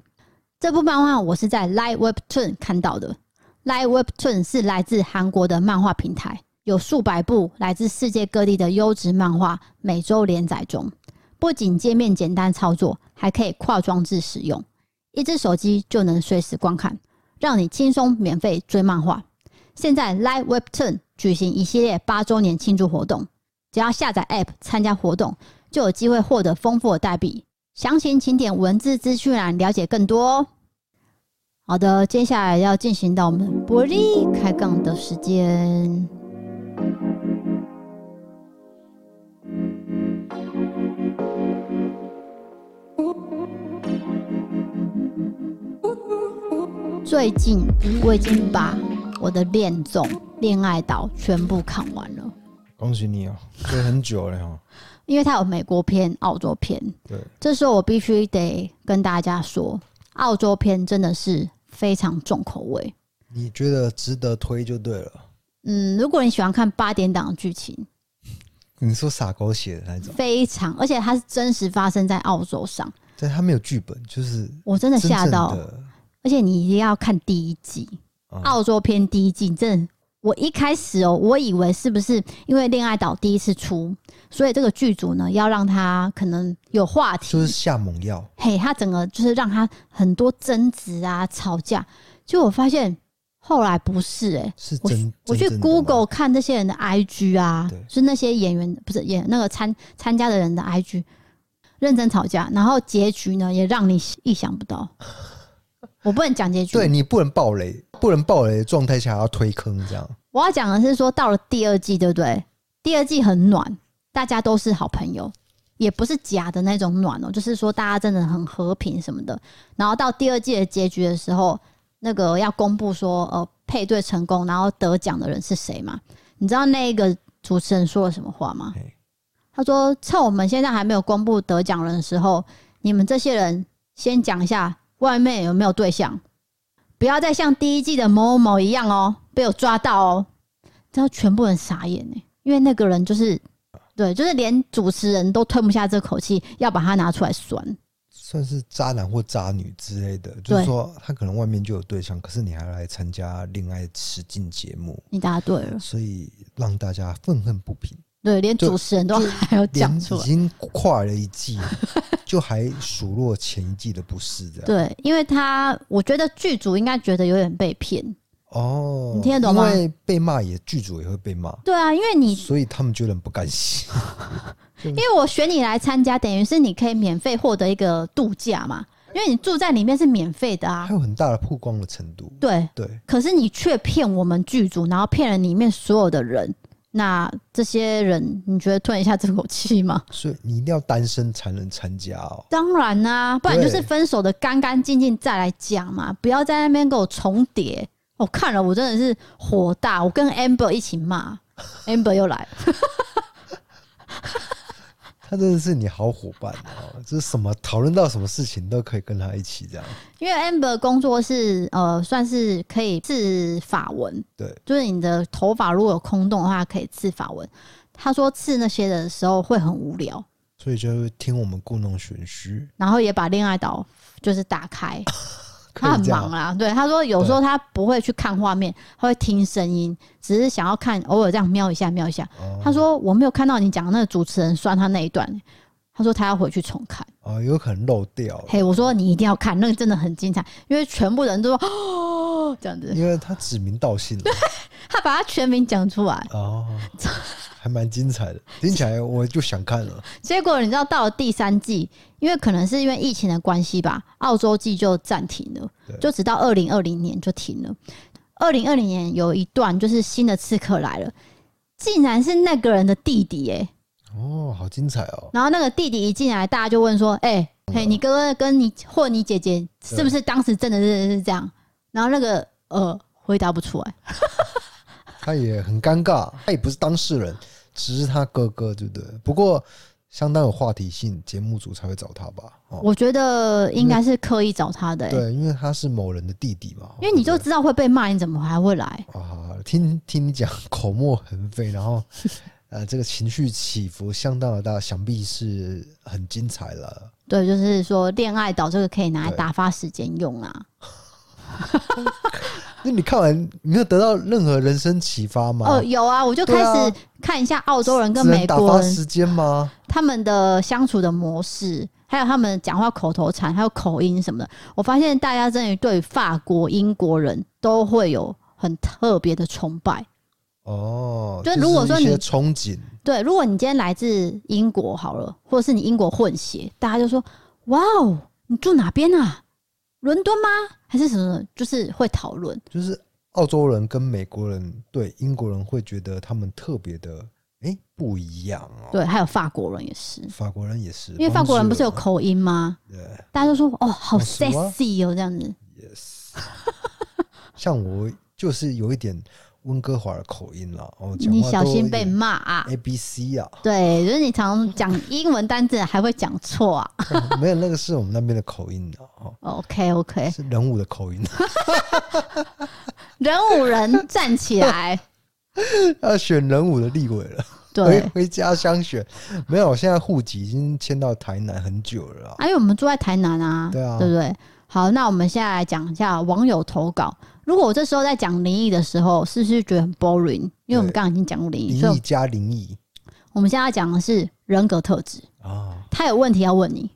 这部漫画我是在 Light Webtoon 看到的。Light Webtoon 是来自韩国的漫画平台，有数百部来自世界各地的优质漫画每周连载中。不仅界面简单操作，还可以跨装置使用，一只手机就能随时观看，让你轻松免费追漫画。现在 Light Webtoon 举行一系列八周年庆祝活动。只要下载 App 参加活动，就有机会获得丰富的代币。详情请点文字资讯栏了解更多哦。好的，接下来要进行到我们伯利开杠的时间。最近我已经把我的恋综《恋爱岛》全部看完了。恭喜你哦，追很久了哈。因为它有美国片、澳洲片。对，这时候我必须得跟大家说，澳洲片真的是非常重口味。你觉得值得推就对了。嗯，如果你喜欢看八点档的剧情，你说傻狗血的那种，非常，而且它是真实发生在澳洲上。对，它没有剧本，就是我真的吓到，而且你一定要看第一季，嗯、澳洲篇第一季真的。我一开始哦，我以为是不是因为《恋爱岛》第一次出，所以这个剧组呢要让他可能有话题，就是下猛药。嘿，他整个就是让他很多争执啊、吵架。结果我发现后来不是哎、欸，是真。我去 Google 看这些人的 IG 啊，是那些演员不是演那个参参加的人的 IG，认真吵架，然后结局呢也让你意想不到。我不能讲结局，对，你不能暴雷，不能暴雷的状态下要推坑这样。我要讲的是说，到了第二季，对不对？第二季很暖，大家都是好朋友，也不是假的那种暖哦，就是说大家真的很和平什么的。然后到第二季的结局的时候，那个要公布说，呃，配对成功，然后得奖的人是谁嘛？你知道那个主持人说了什么话吗？他说：“趁我们现在还没有公布得奖人的时候，你们这些人先讲一下。”外面有没有对象？不要再像第一季的某某某一样哦，被我抓到哦！然后全部人傻眼呢，因为那个人就是，对，就是连主持人都吞不下这口气，要把他拿出来酸，算是渣男或渣女之类的。就是说，他可能外面就有对象，可是你还来参加恋爱实境节目，你答对了，所以让大家愤恨不平。对，连主持人都还要讲出来，已经跨了一季，就还数落前一季的不是这样。对，因为他我觉得剧组应该觉得有点被骗哦，你听得懂吗？因为被骂也剧组也会被骂。对啊，因为你所以他们觉得很不甘心。因为我选你来参加，等于是你可以免费获得一个度假嘛，因为你住在里面是免费的啊，还有很大的曝光的程度。对对，可是你却骗我们剧组，然后骗了里面所有的人。那这些人，你觉得吞一下这口气吗？所以你一定要单身才能参加哦。当然啦、啊，不然就是分手的干干净净再来讲嘛，不要在那边给我重叠。我看了，我真的是火大，我跟 Amber 一起骂，Amber 又来了。他真的是你好伙伴哦，就是什么讨论到什么事情都可以跟他一起这样。因为 Amber 工作是呃，算是可以刺法纹，对，就是你的头发如果有空洞的话，可以刺法纹。他说刺那些的时候会很无聊，所以就听我们故弄玄虚，然后也把恋爱岛就是打开。他很忙啊，对，他说有时候他不会去看画面，他会听声音，只是想要看，偶尔这样瞄一下，瞄一下。哦、他说我没有看到你讲的那个主持人酸他那一段，他说他要回去重看。哦，有可能漏掉。嘿，我说你一定要看，那个真的很精彩，因为全部人都说哦 这样子，因为他指名道姓了，他把他全名讲出来。哦。还蛮精彩的，听起来我就想看了。结果你知道，到了第三季，因为可能是因为疫情的关系吧，澳洲季就暂停了，就直到二零二零年就停了。二零二零年有一段就是新的刺客来了，竟然是那个人的弟弟哎、欸！哦，好精彩哦！然后那个弟弟一进来，大家就问说：“哎、欸，嘿，你哥哥跟你或你姐姐是不是当时真的是是这样？”然后那个呃，回答不出来。他也很尴尬，他也不是当事人，只是他哥哥，对不对？不过相当有话题性，节目组才会找他吧？哦、我觉得应该是刻意找他的、欸，对，因为他是某人的弟弟嘛。因为你就知道会被骂，你怎么还会来？啊，听听你讲口沫横飞，然后 呃，这个情绪起伏相当的大，想必是很精彩了。对，就是说恋爱岛这个可以拿来打发时间用啊。那你看完没有得到任何人生启发吗？哦，有啊，我就开始看一下澳洲人跟美国人打发时间吗？他们的相处的模式，还有他们讲话口头禅，还有口音什么的。我发现大家真的对法国、英国人都会有很特别的崇拜。哦，就如果说你憧憬，对，如果你今天来自英国好了，或者是你英国混血，大家就说：“哇哦，你住哪边啊？”伦敦吗？还是什么？就是会讨论，就是澳洲人跟美国人对英国人会觉得他们特别的哎、欸、不一样哦。对，还有法国人也是，法国人也是，因为法国人不是有口音吗？对，大家都说哦，好 sexy 哦，这样子。Yes，像我就是有一点。温哥华的口音了哦，你小心被骂啊！A B C 啊，对，就是你常讲英文单字还会讲错啊。没有，那个是我们那边的口音的哦。OK OK，是人武的口音。人五人站起来，要选人五的立委了。对，回回家乡选。没有，我现在户籍已经迁到台南很久了。因为我们住在台南啊，对啊，对不对？好，那我们现在来讲一下网友投稿。如果我这时候在讲灵异的时候，是不是觉得很 boring？因为我们刚刚已经讲过灵异，灵异加灵异。我们现在要讲的是人格特质啊。他有问题要问你，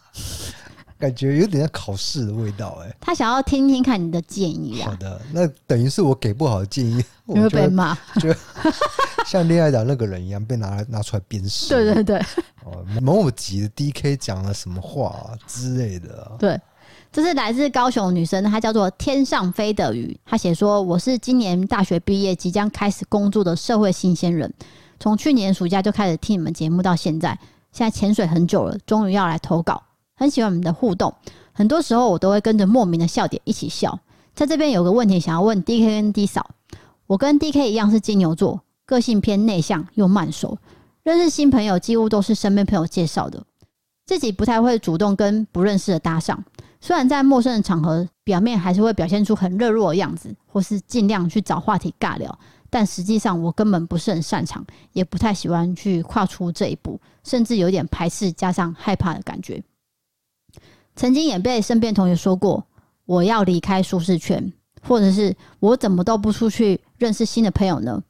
感觉有点像考试的味道哎。他想要听听看你的建议啊。好的，那等于是我给不好的建议，你会被骂，就像恋爱岛那个人一样被拿来拿出来鞭尸。对对对。哦，某某集的 DK 讲了什么话啊之类的啊。对。这是来自高雄的女生，她叫做天上飞的鱼。她写说：“我是今年大学毕业，即将开始工作的社会新鲜人。从去年暑假就开始听你们节目到现在，现在潜水很久了，终于要来投稿。很喜欢你们的互动，很多时候我都会跟着莫名的笑点一起笑。在这边有个问题想要问 DK 跟 D 嫂，我跟 DK 一样是金牛座，个性偏内向又慢熟，认识新朋友几乎都是身边朋友介绍的，自己不太会主动跟不认识的搭上。”虽然在陌生的场合，表面还是会表现出很热络的样子，或是尽量去找话题尬聊，但实际上我根本不是很擅长，也不太喜欢去跨出这一步，甚至有点排斥加上害怕的感觉。曾经也被身边同学说过，我要离开舒适圈，或者是我怎么都不出去认识新的朋友呢？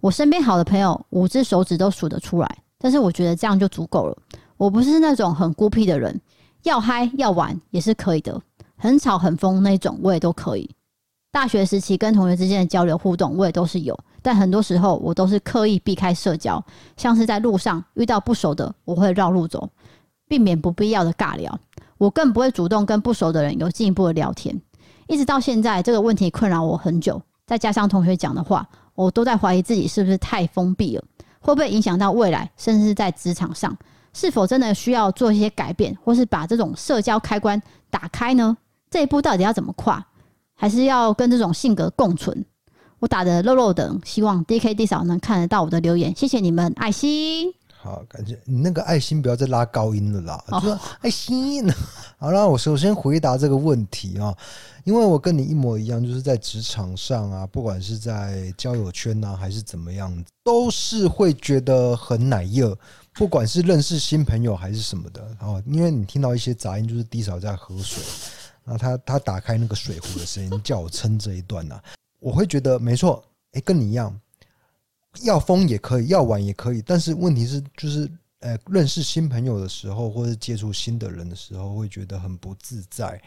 我身边好的朋友，五只手指都数得出来，但是我觉得这样就足够了。我不是那种很孤僻的人。要嗨要玩也是可以的，很吵很疯那种我也都可以。大学时期跟同学之间的交流互动我也都是有，但很多时候我都是刻意避开社交，像是在路上遇到不熟的，我会绕路走，避免不必要的尬聊。我更不会主动跟不熟的人有进一步的聊天。一直到现在这个问题困扰我很久，再加上同学讲的话，我都在怀疑自己是不是太封闭了，会不会影响到未来，甚至是在职场上。是否真的需要做一些改变，或是把这种社交开关打开呢？这一步到底要怎么跨？还是要跟这种性格共存？我打的肉肉等，希望 DK D 嫂能看得到我的留言，谢谢你们爱心。好，感觉你那个爱心不要再拉高音了啦，哦、就说爱心。好了，我首先回答这个问题啊，因为我跟你一模一样，就是在职场上啊，不管是在交友圈啊，还是怎么样，都是会觉得很奶热，不管是认识新朋友还是什么的哦，因为你听到一些杂音，就是低嫂在喝水，然后他他打开那个水壶的声音，叫我撑这一段呢、啊，我会觉得没错，哎，跟你一样。要疯也可以，要玩也可以，但是问题是，就是呃，认识新朋友的时候，或者接触新的人的时候，会觉得很不自在。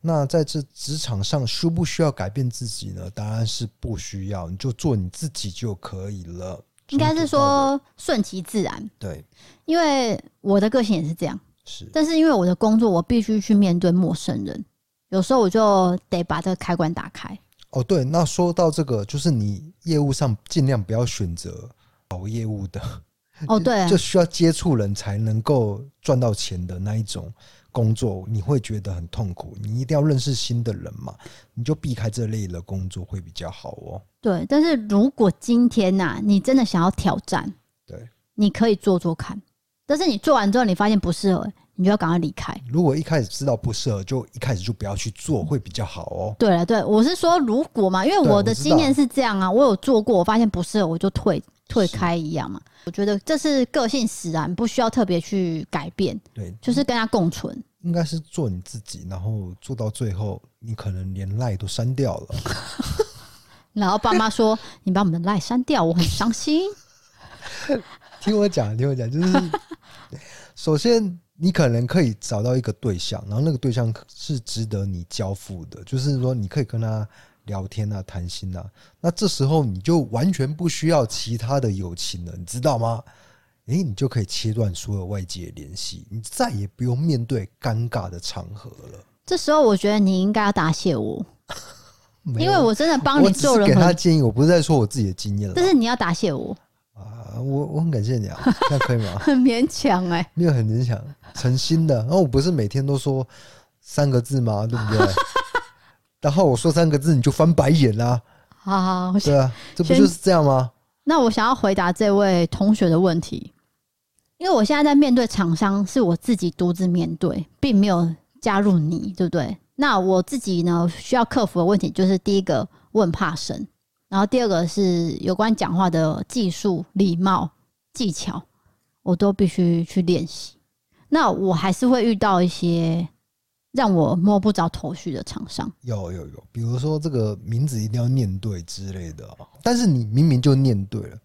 那在这职场上，需不需要改变自己呢？答案是不需要，你就做你自己就可以了。应该是说顺其自然。对，因为我的个性也是这样。是，但是因为我的工作，我必须去面对陌生人，有时候我就得把这个开关打开。哦，对，那说到这个，就是你业务上尽量不要选择跑业务的。哦，对，就需要接触人才能够赚到钱的那一种工作，你会觉得很痛苦。你一定要认识新的人嘛，你就避开这类的工作会比较好哦。对，但是如果今天呐、啊，你真的想要挑战，对，你可以做做看。但是你做完之后，你发现不适合。你就要赶快离开。如果一开始知道不适合，就一开始就不要去做，会比较好哦。对了，对，我是说如果嘛，因为我的经验是这样啊，我，我有做过，我发现不适合，我就退退开一样嘛。我觉得这是个性使然，不需要特别去改变。对，就是跟他共存。应该是做你自己，然后做到最后，你可能连赖都删掉了。然后爸妈说：“你把我们的赖删掉，我很伤心。”听我讲，听我讲，就是 首先。你可能可以找到一个对象，然后那个对象是值得你交付的，就是说你可以跟他聊天啊、谈心啊。那这时候你就完全不需要其他的友情了，你知道吗？诶，你就可以切断所有外界联系，你再也不用面对尴尬的场合了。这时候我觉得你应该要答谢我，因为我真的帮你做了。给他建议，我不是在说我自己的经验了，但是你要答谢我。啊，我我很感谢你啊，这样可以吗？很勉强哎、欸，没有很勉强，诚心的。然后我不是每天都说三个字吗？对不对？然后我说三个字，你就翻白眼啦。好好，对啊，这不就是这样吗？那我想要回答这位同学的问题，因为我现在在面对厂商，是我自己独自面对，并没有加入你，对不对？那我自己呢，需要克服的问题就是第一个，我很怕生。然后第二个是有关讲话的技术、礼貌、技巧，我都必须去练习。那我还是会遇到一些让我摸不着头绪的厂商。有有有，比如说这个名字一定要念对之类的。但是你明明就念对了。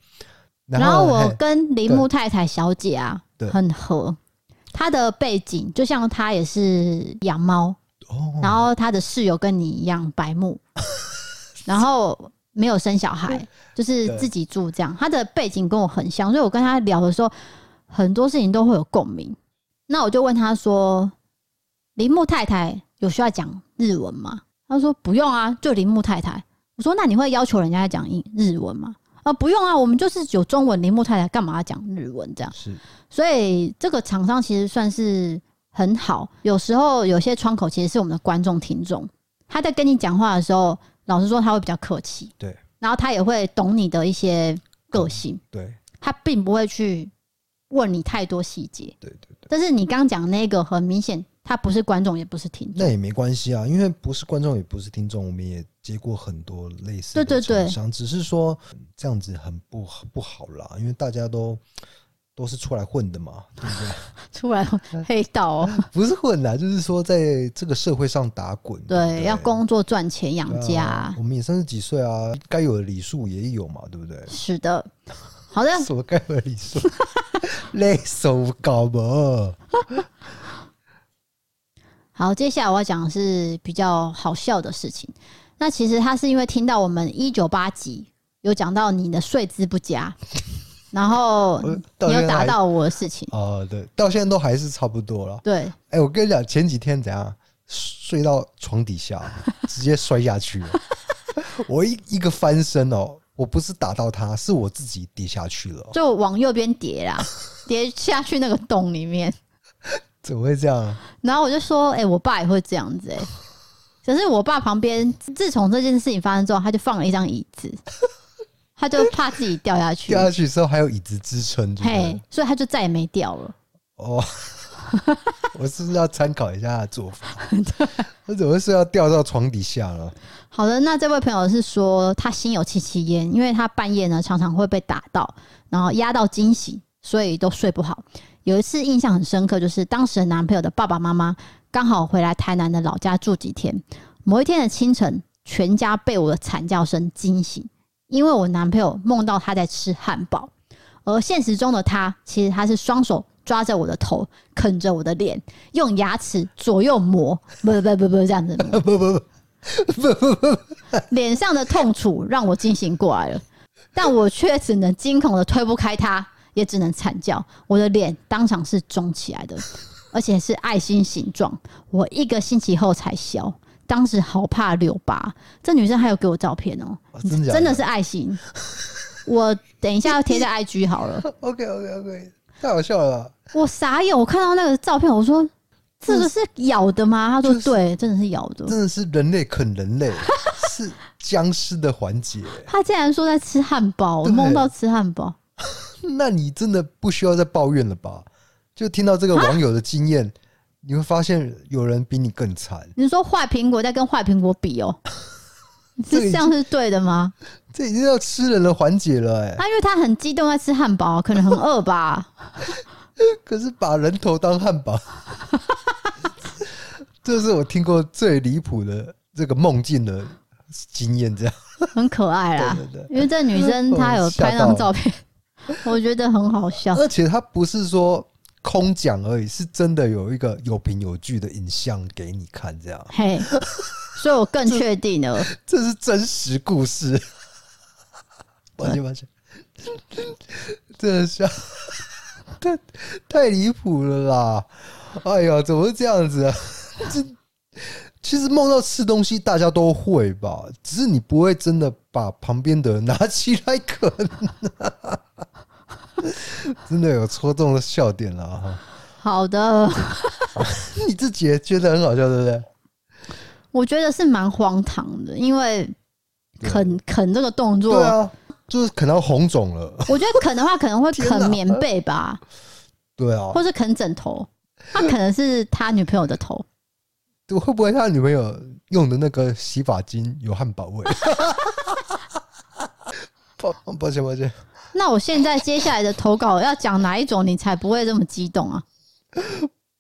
然后，然后我跟铃木太太小姐啊很合，她的背景就像她也是养猫，然后她的室友跟你一样白目，然后。没有生小孩，就是自己住这样。他的背景跟我很像，所以我跟他聊的时候，很多事情都会有共鸣。那我就问他说：“铃木太太有需要讲日文吗？”他说：“不用啊，就铃木太太。”我说：“那你会要求人家讲日文吗？”啊，不用啊，我们就是有中文。铃木太太干嘛要讲日文？这样是。所以这个厂商其实算是很好。有时候有些窗口其实是我们的观众听众，他在跟你讲话的时候。老实说，他会比较客气，对，然后他也会懂你的一些个性，对，他并不会去问你太多细节，对对对。但是你刚讲那个很明显，他不是观众，也不是听众，那也没关系啊，因为不是观众，也不是听众，我们也接过很多类似的厂商，只是说这样子很不不好啦，因为大家都。都是出来混的嘛，对不对？出来黑道哦，不是混的，就是说在这个社会上打滚。对，对，要工作赚钱养家，啊。我们也三十几岁啊，该有的礼数也有嘛，对不对？是的，好的。什么该有的礼数？累手搞嘛。好，接下来我要讲的是比较好笑的事情。那其实他是因为听到我们一九八集有讲到你的睡姿不佳。然后你有达到我的事情哦，对，到现在都还是差不多了。对，哎，我跟你讲，前几天怎样睡到床底下，直接摔下去了。我一一个翻身哦，我不是打到他，是我自己跌下去了，就往右边跌啦，跌下去那个洞里面。怎么会这样？然后我就说，哎，我爸也会这样子哎。可是我爸旁边，自从这件事情发生之后，他就放了一张椅子。他就怕自己掉下去。掉下去的时候还有椅子支撑，嘿，所以他就再也没掉了。哦，我是不是要参考一下他的做法？他怎么是要掉到床底下了？好的，那这位朋友是说他心有戚戚焉，因为他半夜呢常常会被打到，然后压到惊醒，所以都睡不好。有一次印象很深刻，就是当时的男朋友的爸爸妈妈刚好回来台南的老家住几天，某一天的清晨，全家被我的惨叫声惊醒，因为我男朋友梦到他在吃汉堡，而现实中的他其实他是双手。抓着我的头，啃着我的脸，用牙齿左右磨，不不不不这样子，不不不不不不，脸上的痛楚让我惊醒过来了，但我却只能惊恐的推不开他，也只能惨叫，我的脸当场是肿起来的，而且是爱心形状，我一个星期后才消，当时好怕留疤，这女生还有给我照片哦、喔，真的是爱心，我等一下要贴在 IG 好了，OK OK OK，太好笑了。我傻眼，我看到那个照片，我说：“这个是咬的吗？”他说：“对，真的是咬的，真的是人类啃人类，是僵尸的环节。”他竟然说在吃汉堡，我梦到吃汉堡。那你真的不需要再抱怨了吧？就听到这个网友的经验，你会发现有人比你更惨。你说坏苹果在跟坏苹果比哦，这样是对的吗？这已经要吃人的环节了哎。他因为他很激动在吃汉堡，可能很饿吧。可是把人头当汉堡，这是我听过最离谱的这个梦境的经验，这样很可爱啦。因为这女生她有拍那张照片，我觉得很好笑。而且她不是说空讲而已，是真的有一个有凭有据的影像给你看，这样。嘿，所以我更确定了这，这是真实故事。抱 歉抱歉，真的是。太太离谱了啦！哎呀，怎么会这样子啊？这其实梦到吃东西，大家都会吧，只是你不会真的把旁边的人拿起来啃。真的有戳中了笑点了哈。好的，你自己也觉得很好笑，对不对？我觉得是蛮荒唐的，因为啃啃这个动作，对啊。就是啃到红肿了，我觉得啃的话可能会啃棉被吧，对啊，或是啃枕头，他可能是他女朋友的头，会不会他女朋友用的那个洗发精有汉堡味？抱抱歉抱歉，那我现在接下来的投稿要讲哪一种你才不会这么激动啊？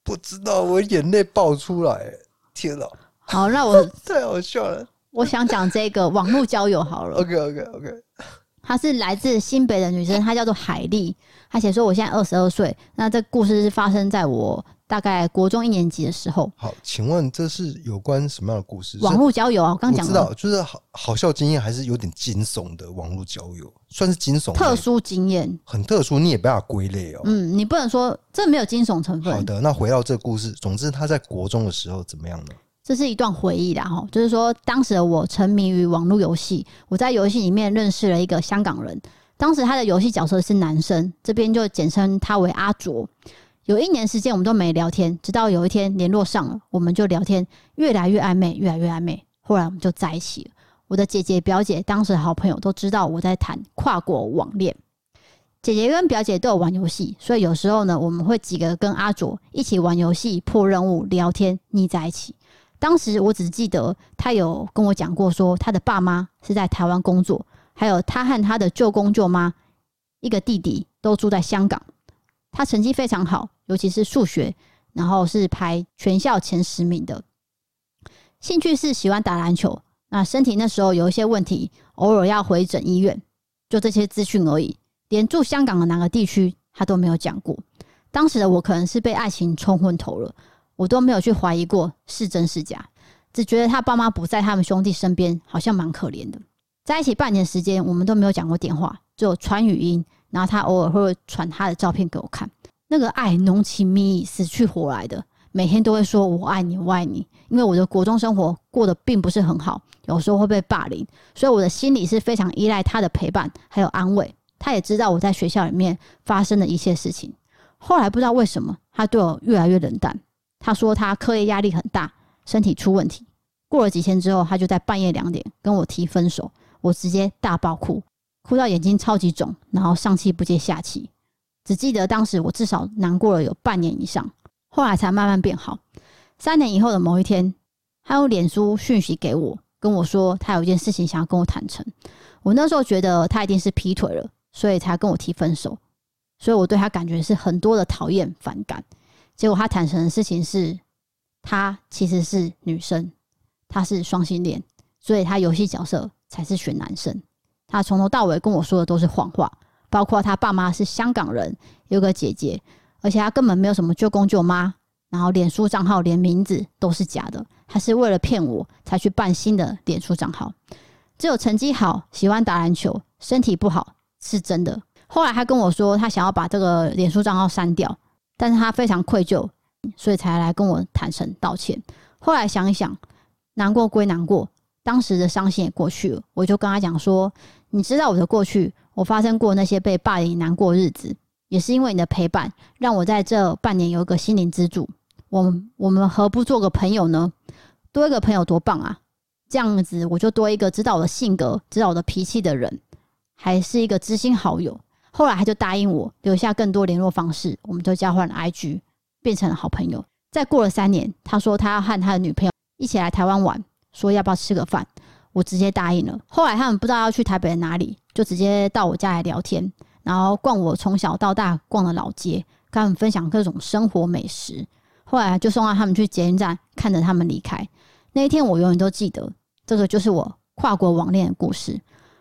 不知道，我眼泪爆出来，天哪！好，那我 太好笑了，我想讲这个网络交友好了。OK OK OK。她是来自新北的女生，她叫做海丽。她写说：“我现在二十二岁，那这故事是发生在我大概国中一年级的时候。”好，请问这是有关什么样的故事？网络交友啊，我刚讲的。知道，就是好好笑经验，还是有点惊悚的网络交友，算是惊悚。特殊经验，很特殊，你也不要归类哦。嗯，你不能说这没有惊悚成分。好的，那回到这个故事，总之他在国中的时候怎么样呢？这是一段回忆啦，哈，就是说，当时的我沉迷于网络游戏，我在游戏里面认识了一个香港人，当时他的游戏角色是男生，这边就简称他为阿卓。有一年时间我们都没聊天，直到有一天联络上了，我们就聊天，越来越暧昧，越来越暧昧，后来我们就在一起了。我的姐姐、表姐，当时好朋友都知道我在谈跨国网恋，姐姐跟表姐都有玩游戏，所以有时候呢，我们会几个跟阿卓一起玩游戏、破任务、聊天，腻在一起。当时我只记得他有跟我讲过，说他的爸妈是在台湾工作，还有他和他的舅公舅妈一个弟弟都住在香港。他成绩非常好，尤其是数学，然后是排全校前十名的。兴趣是喜欢打篮球。那身体那时候有一些问题，偶尔要回诊医院，就这些资讯而已。连住香港的哪个地区他都没有讲过。当时的我可能是被爱情冲昏头了。我都没有去怀疑过是真是假，只觉得他爸妈不在他们兄弟身边，好像蛮可怜的。在一起半年时间，我们都没有讲过电话，只有传语音，然后他偶尔会传他的照片给我看。那个爱浓情蜜意，死去活来的，每天都会说我爱你，我爱你。因为我的国中生活过得并不是很好，有时候会被霸凌，所以我的心里是非常依赖他的陪伴还有安慰。他也知道我在学校里面发生的一切事情。后来不知道为什么，他对我越来越冷淡。他说他课业压力很大，身体出问题。过了几天之后，他就在半夜两点跟我提分手，我直接大爆哭。哭到眼睛超级肿，然后上气不接下气。只记得当时我至少难过了有半年以上，后来才慢慢变好。三年以后的某一天，他用脸书讯息给我，跟我说他有一件事情想要跟我坦诚。我那时候觉得他一定是劈腿了，所以才跟我提分手。所以我对他感觉是很多的讨厌、反感。结果他坦诚的事情是，他其实是女生，他是双性恋，所以他游戏角色才是选男生。他从头到尾跟我说的都是谎话。包括他爸妈是香港人，有个姐姐，而且他根本没有什么舅公舅妈，然后脸书账号连名字都是假的，他是为了骗我才去办新的脸书账号。只有成绩好、喜欢打篮球、身体不好是真的。后来他跟我说，他想要把这个脸书账号删掉，但是他非常愧疚，所以才来跟我坦诚道歉。后来想一想，难过归难过，当时的伤心也过去了，我就跟他讲说：“你知道我的过去。”我发生过那些被霸凌难过日子，也是因为你的陪伴，让我在这半年有一个心灵支柱。我们我们何不做个朋友呢？多一个朋友多棒啊！这样子我就多一个知道我的性格、知道我的脾气的人，还是一个知心好友。后来他就答应我留下更多联络方式，我们就交换了 IG，变成了好朋友。再过了三年，他说他要和他的女朋友一起来台湾玩，说要不要吃个饭？我直接答应了。后来他们不知道要去台北哪里，就直接到我家来聊天，然后逛我从小到大逛的老街，跟他们分享各种生活美食。后来就送到他们去捷运站，看着他们离开。那一天我永远都记得，这个就是我跨国网恋的故事。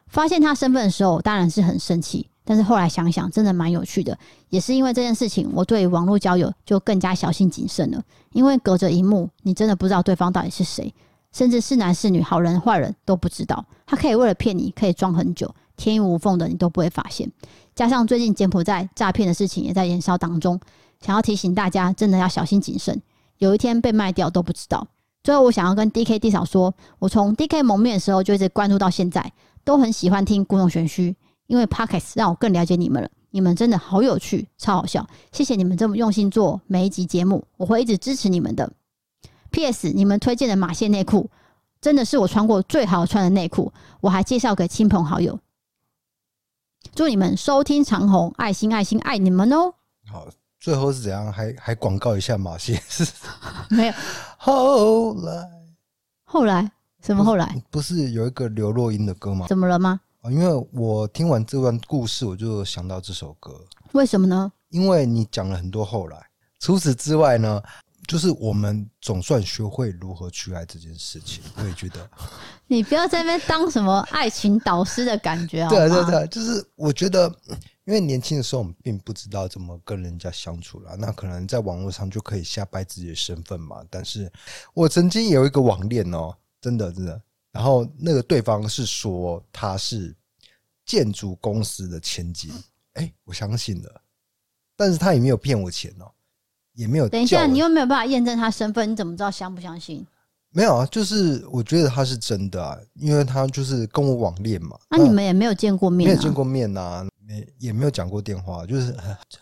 发现他身份的时候，我当然是很生气，但是后来想想，真的蛮有趣的。也是因为这件事情，我对网络交友就更加小心谨慎了。因为隔着萤幕，你真的不知道对方到底是谁。甚至是男是女，好人坏人都不知道。他可以为了骗你，可以装很久，天衣无缝的，你都不会发现。加上最近柬埔寨诈骗的事情也在延烧当中，想要提醒大家，真的要小心谨慎。有一天被卖掉都不知道。最后，我想要跟 DK 弟嫂说，我从 DK 蒙面的时候就一直关注到现在，都很喜欢听故弄玄虚，因为 pocket 让我更了解你们了。你们真的好有趣，超好笑，谢谢你们这么用心做每一集节目，我会一直支持你们的。P.S. 你们推荐的马线内裤真的是我穿过最好穿的内裤，我还介绍给亲朋好友。祝你们收听长虹，爱心爱心爱你们哦！好，最后是怎样？还还广告一下马线是？没有。后来，后来什么后来？不是有一个刘若英的歌吗？怎么了吗？因为我听完这段故事，我就想到这首歌。为什么呢？因为你讲了很多后来。除此之外呢？就是我们总算学会如何去爱这件事情，我也觉得。你不要在那边当什么爱情导师的感觉啊！对对对，就是我觉得，因为年轻的时候我们并不知道怎么跟人家相处了，那可能在网络上就可以瞎掰自己的身份嘛。但是我曾经有一个网恋哦，真的真的，然后那个对方是说他是建筑公司的千金，哎，我相信了，但是他也没有骗我钱哦。也没有。等一下，你又没有办法验证他身份，你怎么知道相不相信？没有啊，就是我觉得他是真的啊，因为他就是跟我网恋嘛。那你们也没有见过面，没有见过面啊，没也没有讲过电话，就是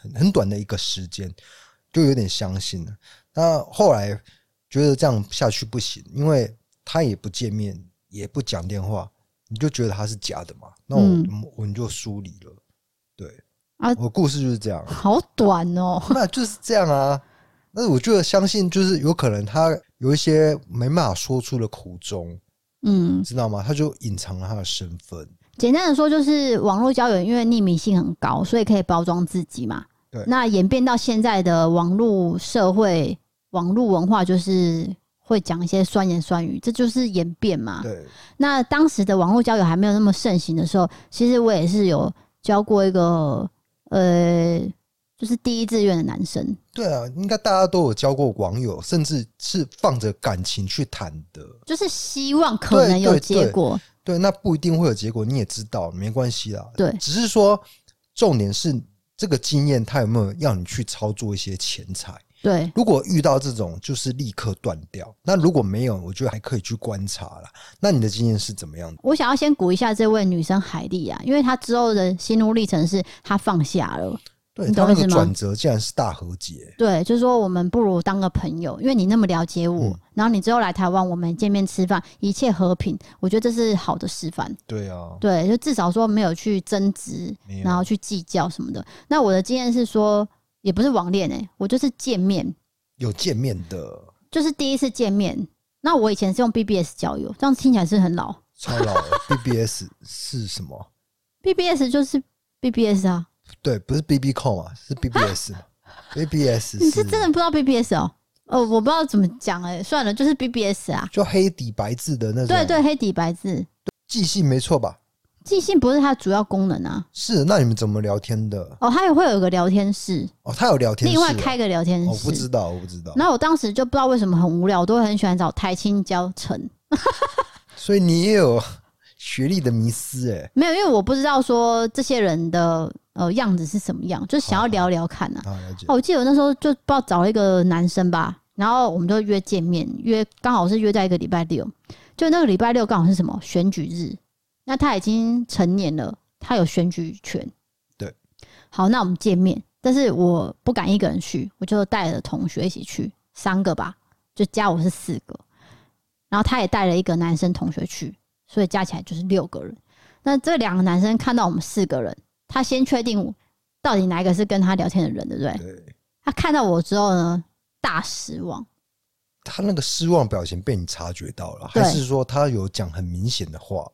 很很短的一个时间，就有点相信了。那后来觉得这样下去不行，因为他也不见面，也不讲电话，你就觉得他是假的嘛？那我、嗯、我们就疏离了，对。啊，我故事就是这样，好短哦。那就是这样啊。那我觉得相信，就是有可能他有一些没办法说出的苦衷，嗯，知道吗？他就隐藏了他的身份。简单的说，就是网络交友，因为匿名性很高，所以可以包装自己嘛。对。那演变到现在的网络社会、网络文化，就是会讲一些酸言酸语，这就是演变嘛。对。那当时的网络交友还没有那么盛行的时候，其实我也是有交过一个。呃，就是第一志愿的男生。对啊，应该大家都有交过网友，甚至是放着感情去谈的。就是希望可能有结果。对，那不一定会有结果，你也知道，没关系啦。对，只是说重点是这个经验，他有没有让你去操作一些钱财？对，如果遇到这种，就是立刻断掉。那如果没有，我觉得还可以去观察啦。那你的经验是怎么样的？我想要先鼓一下这位女生海莉啊，因为她之后的心路历程是她放下了。对，你懂意思吗？他那个转折竟然是大和解。对，就是说我们不如当个朋友，因为你那么了解我，嗯、然后你之后来台湾，我们见面吃饭，一切和平，我觉得这是好的示范。对啊，对，就至少说没有去争执，然后去计较什么的。那我的经验是说，也不是网恋欸，我就是见面有见面的，就是第一次见面。那我以前是用 BBS 交友，这样听起来是很老，超老了。BBS 是什么？BBS 就是 BBS 啊。对，不是 B B 控啊，是 B B S，B B S。你是真的不知道 B B S 哦？哦，我不知道怎么讲哎、欸，算了，就是 B B S 啊，就黑底白字的那种。对对，黑底白字，记性没错吧？寄信不是它主要功能啊。是，那你们怎么聊天的？哦，它也会有一个聊天室哦，它有聊天室，另外开个聊天室。我不知道，我不知道。那我当时就不知道为什么很无聊，我都会很喜欢找台清交成。所以你也有学历的迷思哎、欸？没有，因为我不知道说这些人的。呃，样子是什么样？就是想要聊聊看呐、啊。哦，我记得我那时候就不知道找了一个男生吧，然后我们就约见面，约刚好是约在一个礼拜六，就那个礼拜六刚好是什么选举日，那他已经成年了，他有选举权。对，好，那我们见面，但是我不敢一个人去，我就带了同学一起去，三个吧，就加我是四个，然后他也带了一个男生同学去，所以加起来就是六个人。那这两个男生看到我们四个人。他先确定到底哪一个是跟他聊天的人，对不对？对。他看到我之后呢，大失望。他那个失望表情被你察觉到了，还是说他有讲很明显的话？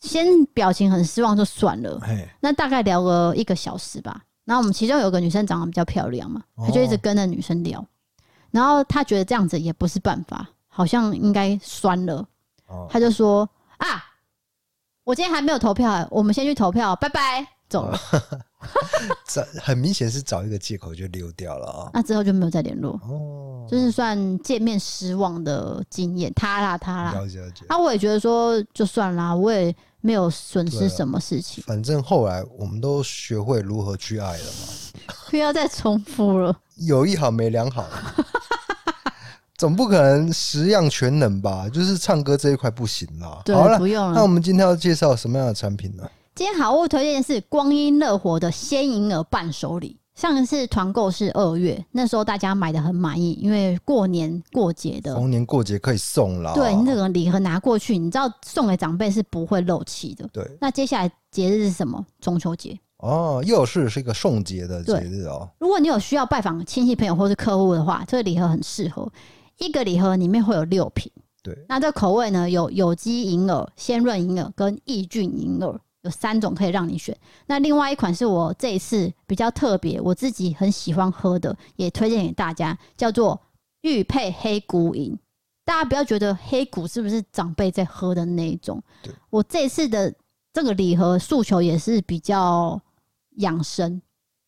先表情很失望就算了。那大概聊个一个小时吧。然后我们其中有个女生长得比较漂亮嘛，她就一直跟那女生聊。哦、然后她觉得这样子也不是办法，好像应该酸了。哦、他就说：“啊，我今天还没有投票，我们先去投票，拜拜。”走了，这很明显是找一个借口就溜掉了啊。那之后就没有再联络哦，就是算见面失望的经验，他啦他啦。了解了解。那我也觉得说就算啦，我也没有损失什么事情。反正后来我们都学会如何去爱了嘛。不要再重复了。有一好没两好，总不可能十样全能吧？就是唱歌这一块不行啦。对，好了，不用了。那我们今天要介绍什么样的产品呢？今天好物推荐是光阴乐活的鲜银耳伴手礼。上一次团购是二月，那时候大家买的很满意，因为过年过节的，逢年过节可以送啦。对，你这个礼盒拿过去，你知道送给长辈是不会漏气的。对，那接下来节日是什么？中秋节哦，又是是一个送节的节日哦。如果你有需要拜访亲戚朋友或是客户的话，这个礼盒很适合。一个礼盒里面会有六瓶。对，那这口味呢，有有机银耳、鲜润银耳跟益菌银耳。有三种可以让你选，那另外一款是我这一次比较特别，我自己很喜欢喝的，也推荐给大家，叫做玉佩黑谷饮。大家不要觉得黑谷是不是长辈在喝的那一种？对我这次的这个礼盒诉求也是比较养生，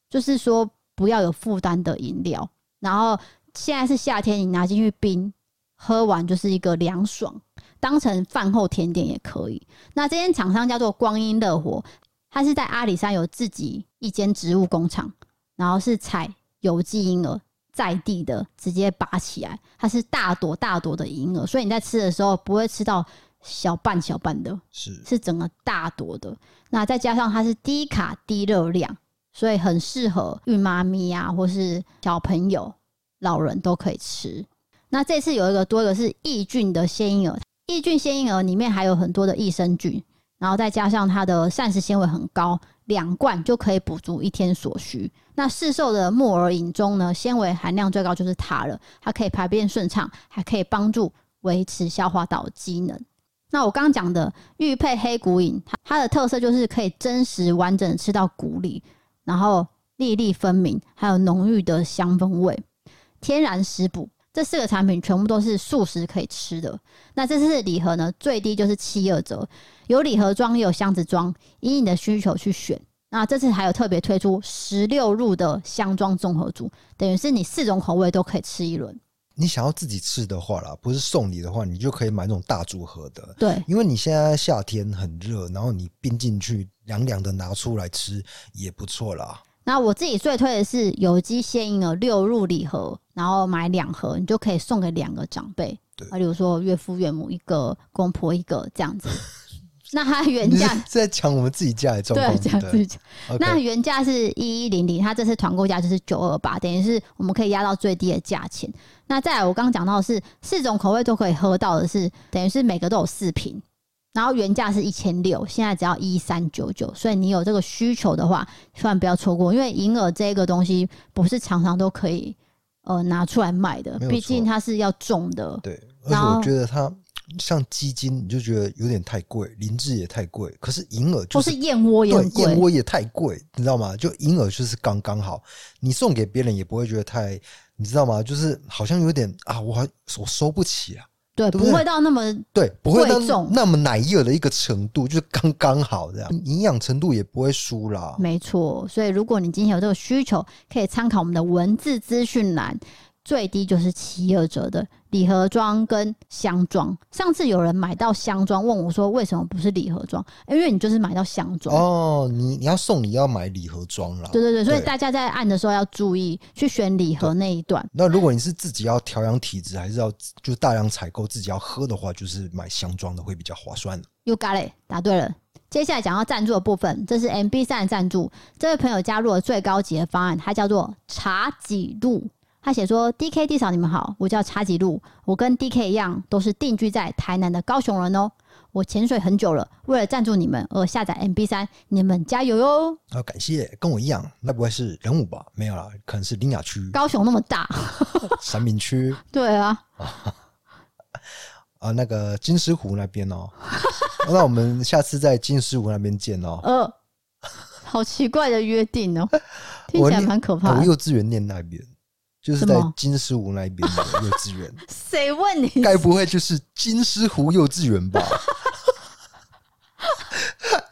就是说不要有负担的饮料。然后现在是夏天，你拿进去冰，喝完就是一个凉爽。当成饭后甜点也可以。那这间厂商叫做光阴乐活，它是在阿里山有自己一间植物工厂，然后是采有机银耳在地的，直接拔起来，它是大朵大朵的银耳，所以你在吃的时候不会吃到小半小半的，是是整个大朵的。那再加上它是低卡低热量，所以很适合孕妈咪啊，或是小朋友、老人都可以吃。那这次有一个多一个是益菌的鲜银耳。益菌鲜银耳里面还有很多的益生菌，然后再加上它的膳食纤维很高，两罐就可以补足一天所需。那市售的木耳饮中呢，纤维含量最高就是它了，它可以排便顺畅，还可以帮助维持消化道机能。那我刚刚讲的玉佩黑谷饮，它的特色就是可以真实完整吃到谷里，然后粒粒分明，还有浓郁的香氛味，天然食补。这四个产品全部都是素食可以吃的。那这次礼盒呢，最低就是七二折，有礼盒装也有箱子装，以你的需求去选。那这次还有特别推出十六入的箱装综合组，等于是你四种口味都可以吃一轮。你想要自己吃的话啦，不是送礼的话，你就可以买那种大组合的。对，因为你现在夏天很热，然后你冰进去凉凉的拿出来吃也不错啦。那我自己最推的是有机鲜婴儿六入礼盒，然后买两盒，你就可以送给两个长辈。对，啊，比如说岳父岳母一个，公婆一个这样子。那它原价是在讲我们自己家的状况，对，讲自己家。那原价是一一零零，它这次团购价就是九二八，等于是我们可以压到最低的价钱。那再来，我刚刚讲到的是四种口味都可以喝到的是，等于是每个都有四瓶，然后原价是一千六，现在只要一三九九。所以你有这个需求的话，千万不要错过，因为银耳这个东西不是常常都可以呃拿出来卖的，毕竟它是要种的。对，而且我觉得它。像鸡精，你就觉得有点太贵，灵芝也太贵，可是银耳就是燕窝也贵，燕窝也太贵，你知道吗？就银耳就是刚刚好，你送给别人也不会觉得太，你知道吗？就是好像有点啊，我还我收不起啊，对，对不，会到那么对，不会到那么奶油的一个程度，就是刚刚好这样，营养程度也不会输啦。没错，所以如果你今天有这个需求，可以参考我们的文字资讯栏。最低就是七二折的礼盒装跟箱装。上次有人买到箱装，问我说为什么不是礼盒装？因为你就是买到箱装哦。你你要送你要买礼盒装啦。对对对，所以大家在按的时候要注意去选礼盒那一段。那如果你是自己要调养体质，还是要就大量采购自己要喝的话，就是买箱装的会比较划算。You got it，答对了。接下来讲到赞助的部分，这是 MB 三的赞助。这位朋友加入了最高级的方案，它叫做茶几路。他写说：“D K 弟嫂，你们好，我叫查吉路，我跟 D K 一样，都是定居在台南的高雄人哦。我潜水很久了，为了赞助你们而下载 M B 三，你们加油哟！好，感谢，跟我一样，那不会是人武吧？没有啦，可能是林雅区。高雄那么大，三明区。对啊，啊，那个金狮湖那边哦，那我们下次在金狮湖那边见哦。呃，好奇怪的约定哦，听起来蛮可怕的。我幼稚园念那边。就是在金狮湖那边的 幼稚园。谁问你？该不会就是金狮湖幼稚园吧？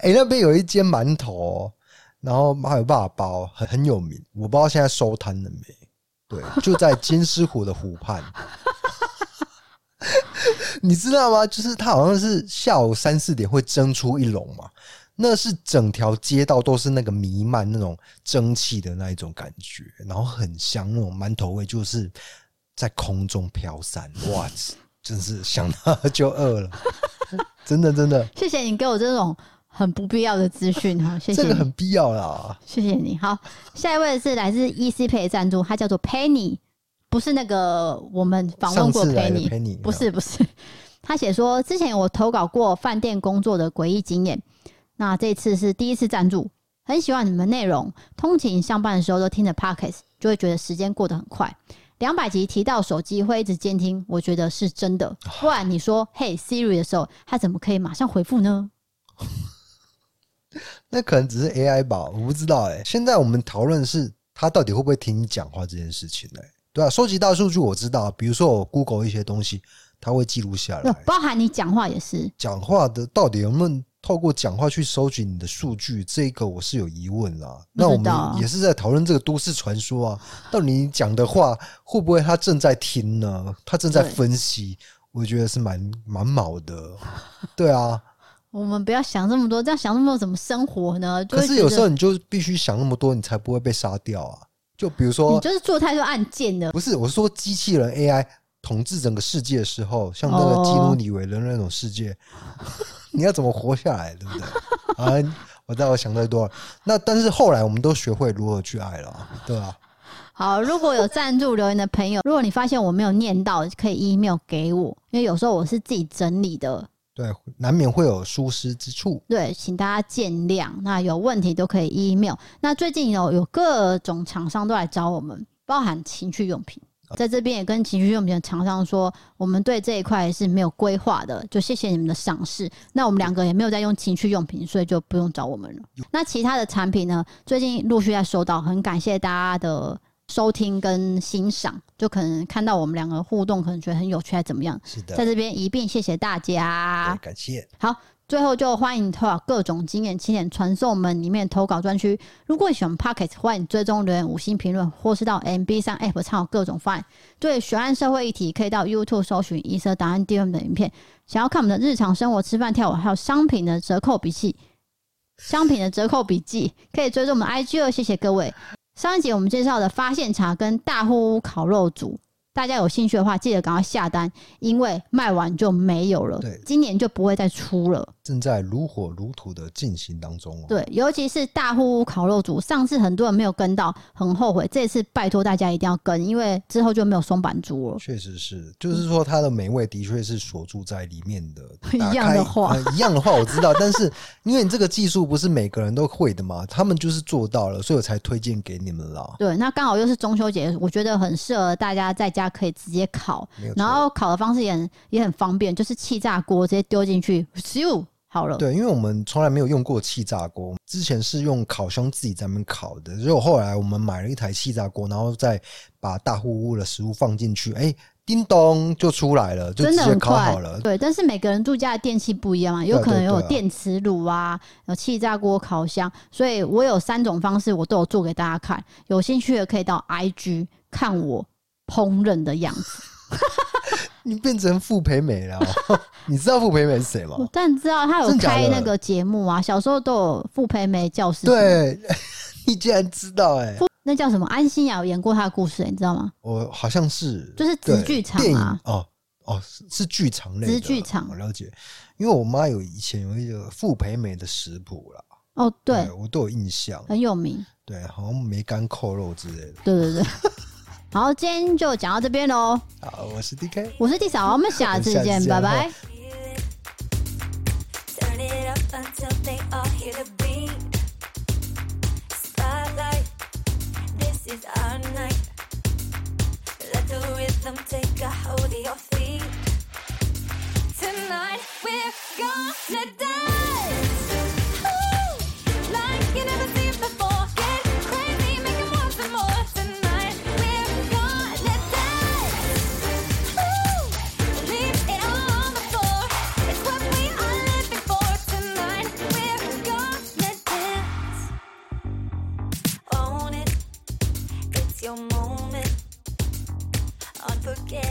哎、欸，那边有一间馒头，然后还有爸包，很很有名。我不知道现在收摊了没？对，就在金狮湖的湖畔。你知道吗？就是他好像是下午三四点会蒸出一笼嘛。那是整条街道都是那个弥漫那种蒸汽的那一种感觉，然后很香那种馒头味，就是在空中飘散。哇，真是想到就饿了，真的真的。谢谢你给我这种很不必要的资讯哈，谢谢。这个很必要啦，谢谢你。好，下一位是来自 EC Pay 的赞助，他叫做 Penny，不是那个我们访问过 Penny 不是不是。他写说，之前我投稿过饭店工作的诡异经验。那这次是第一次赞助，很喜欢你们内容。通勤上班的时候都听着 Podcast，就会觉得时间过得很快。两百集提到手机会一直监听，我觉得是真的。不然你说“嘿 Siri” 的时候，它怎么可以马上回复呢？那可能只是 AI 吧，我不知道哎、欸。现在我们讨论是它到底会不会听你讲话这件事情呢、欸？对啊，收集大数据我知道，比如说我 Google 一些东西，它会记录下来，包含你讲话也是。讲话的到底有没有？透过讲话去收集你的数据，这个我是有疑问啦。那我们也是在讨论这个都市传说啊，到底你讲的话会不会他正在听呢？他正在分析，我觉得是蛮蛮毛的。对啊，我们不要想这么多，这样想那么多怎么生活呢？可是有时候你就必须想那么多，你才不会被杀掉啊。就比如说，你就是做太多案件的，不是？我是说机器人 AI 统治整个世界的时候，像那个基努里维的那种世界。哦 你要怎么活下来，对不对？啊，我知道我想太多了。那但是后来我们都学会如何去爱了，对吧？好，如果有赞助留言的朋友，如果你发现我没有念到，可以 email 给我，因为有时候我是自己整理的，对，难免会有疏失之处。对，请大家见谅。那有问题都可以 email。那最近有有各种厂商都来找我们，包含情趣用品。在这边也跟情趣用品的厂商说，我们对这一块是没有规划的，就谢谢你们的赏识。那我们两个也没有在用情趣用品，所以就不用找我们了。那其他的产品呢？最近陆续在收到，很感谢大家的收听跟欣赏，就可能看到我们两个互动，可能觉得很有趣，还怎么样？是的，在这边一并谢谢大家，感谢。好。最后就欢迎投稿各种经验，请点传送门里面投稿专区。如果你喜欢 Podcast，欢迎追踪留言五星评论，或是到 MB 三 App 参考各种方案。对悬案社会议题，可以到 YouTube 搜寻“疑色档案 DM” 的影片。想要看我们的日常生活、吃饭、跳舞，还有商品的折扣笔记，商品的折扣笔记可以追踪我们 IG 哦。谢谢各位。上一集我们介绍的发现茶跟大户屋烤肉组。大家有兴趣的话，记得赶快下单，因为卖完就没有了。对，今年就不会再出了。正在如火如荼的进行当中哦。对，尤其是大户屋烤肉组，上次很多人没有跟到，很后悔。这次拜托大家一定要跟，因为之后就没有松板猪了。确实是，就是说它的美味的确是锁住在里面的。一样的话，呃，一样的话我知道，但是 因为你这个技术不是每个人都会的嘛，他们就是做到了，所以我才推荐给你们了。对，那刚好又是中秋节，我觉得很适合大家在家可以直接烤，然后烤的方式也很也很方便，就是气炸锅直接丢进去，咻，好了。对，因为我们从来没有用过气炸锅，之前是用烤箱自己在那边烤的，结果后来我们买了一台气炸锅，然后再把大户屋的食物放进去，哎、欸。叮咚就出来了，就直接烤好了。对，但是每个人住家的电器不一样嘛，有可能有电磁炉啊，有气炸锅、烤箱，所以我有三种方式，我都有做给大家看。有兴趣的可以到 IG 看我烹饪的样子。你变成傅培美了，你知道傅培美是谁吗？我当然知道，他有开那个节目啊，小时候都有傅培美教室。对，你竟然知道哎、欸。那叫什么？安心雅有演过他的故事，你知道吗？我好像是，就是直剧场啊，哦哦，是剧场类的直剧场，我了解。因为我妈有以前有一个傅培美的食谱啦，哦对，对，我都有印象，很有名，对，好像梅干扣肉之类的，对对对。好，今天就讲到这边喽。好，我是 D K，我是弟嫂，我们下次见，拜拜。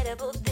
incredible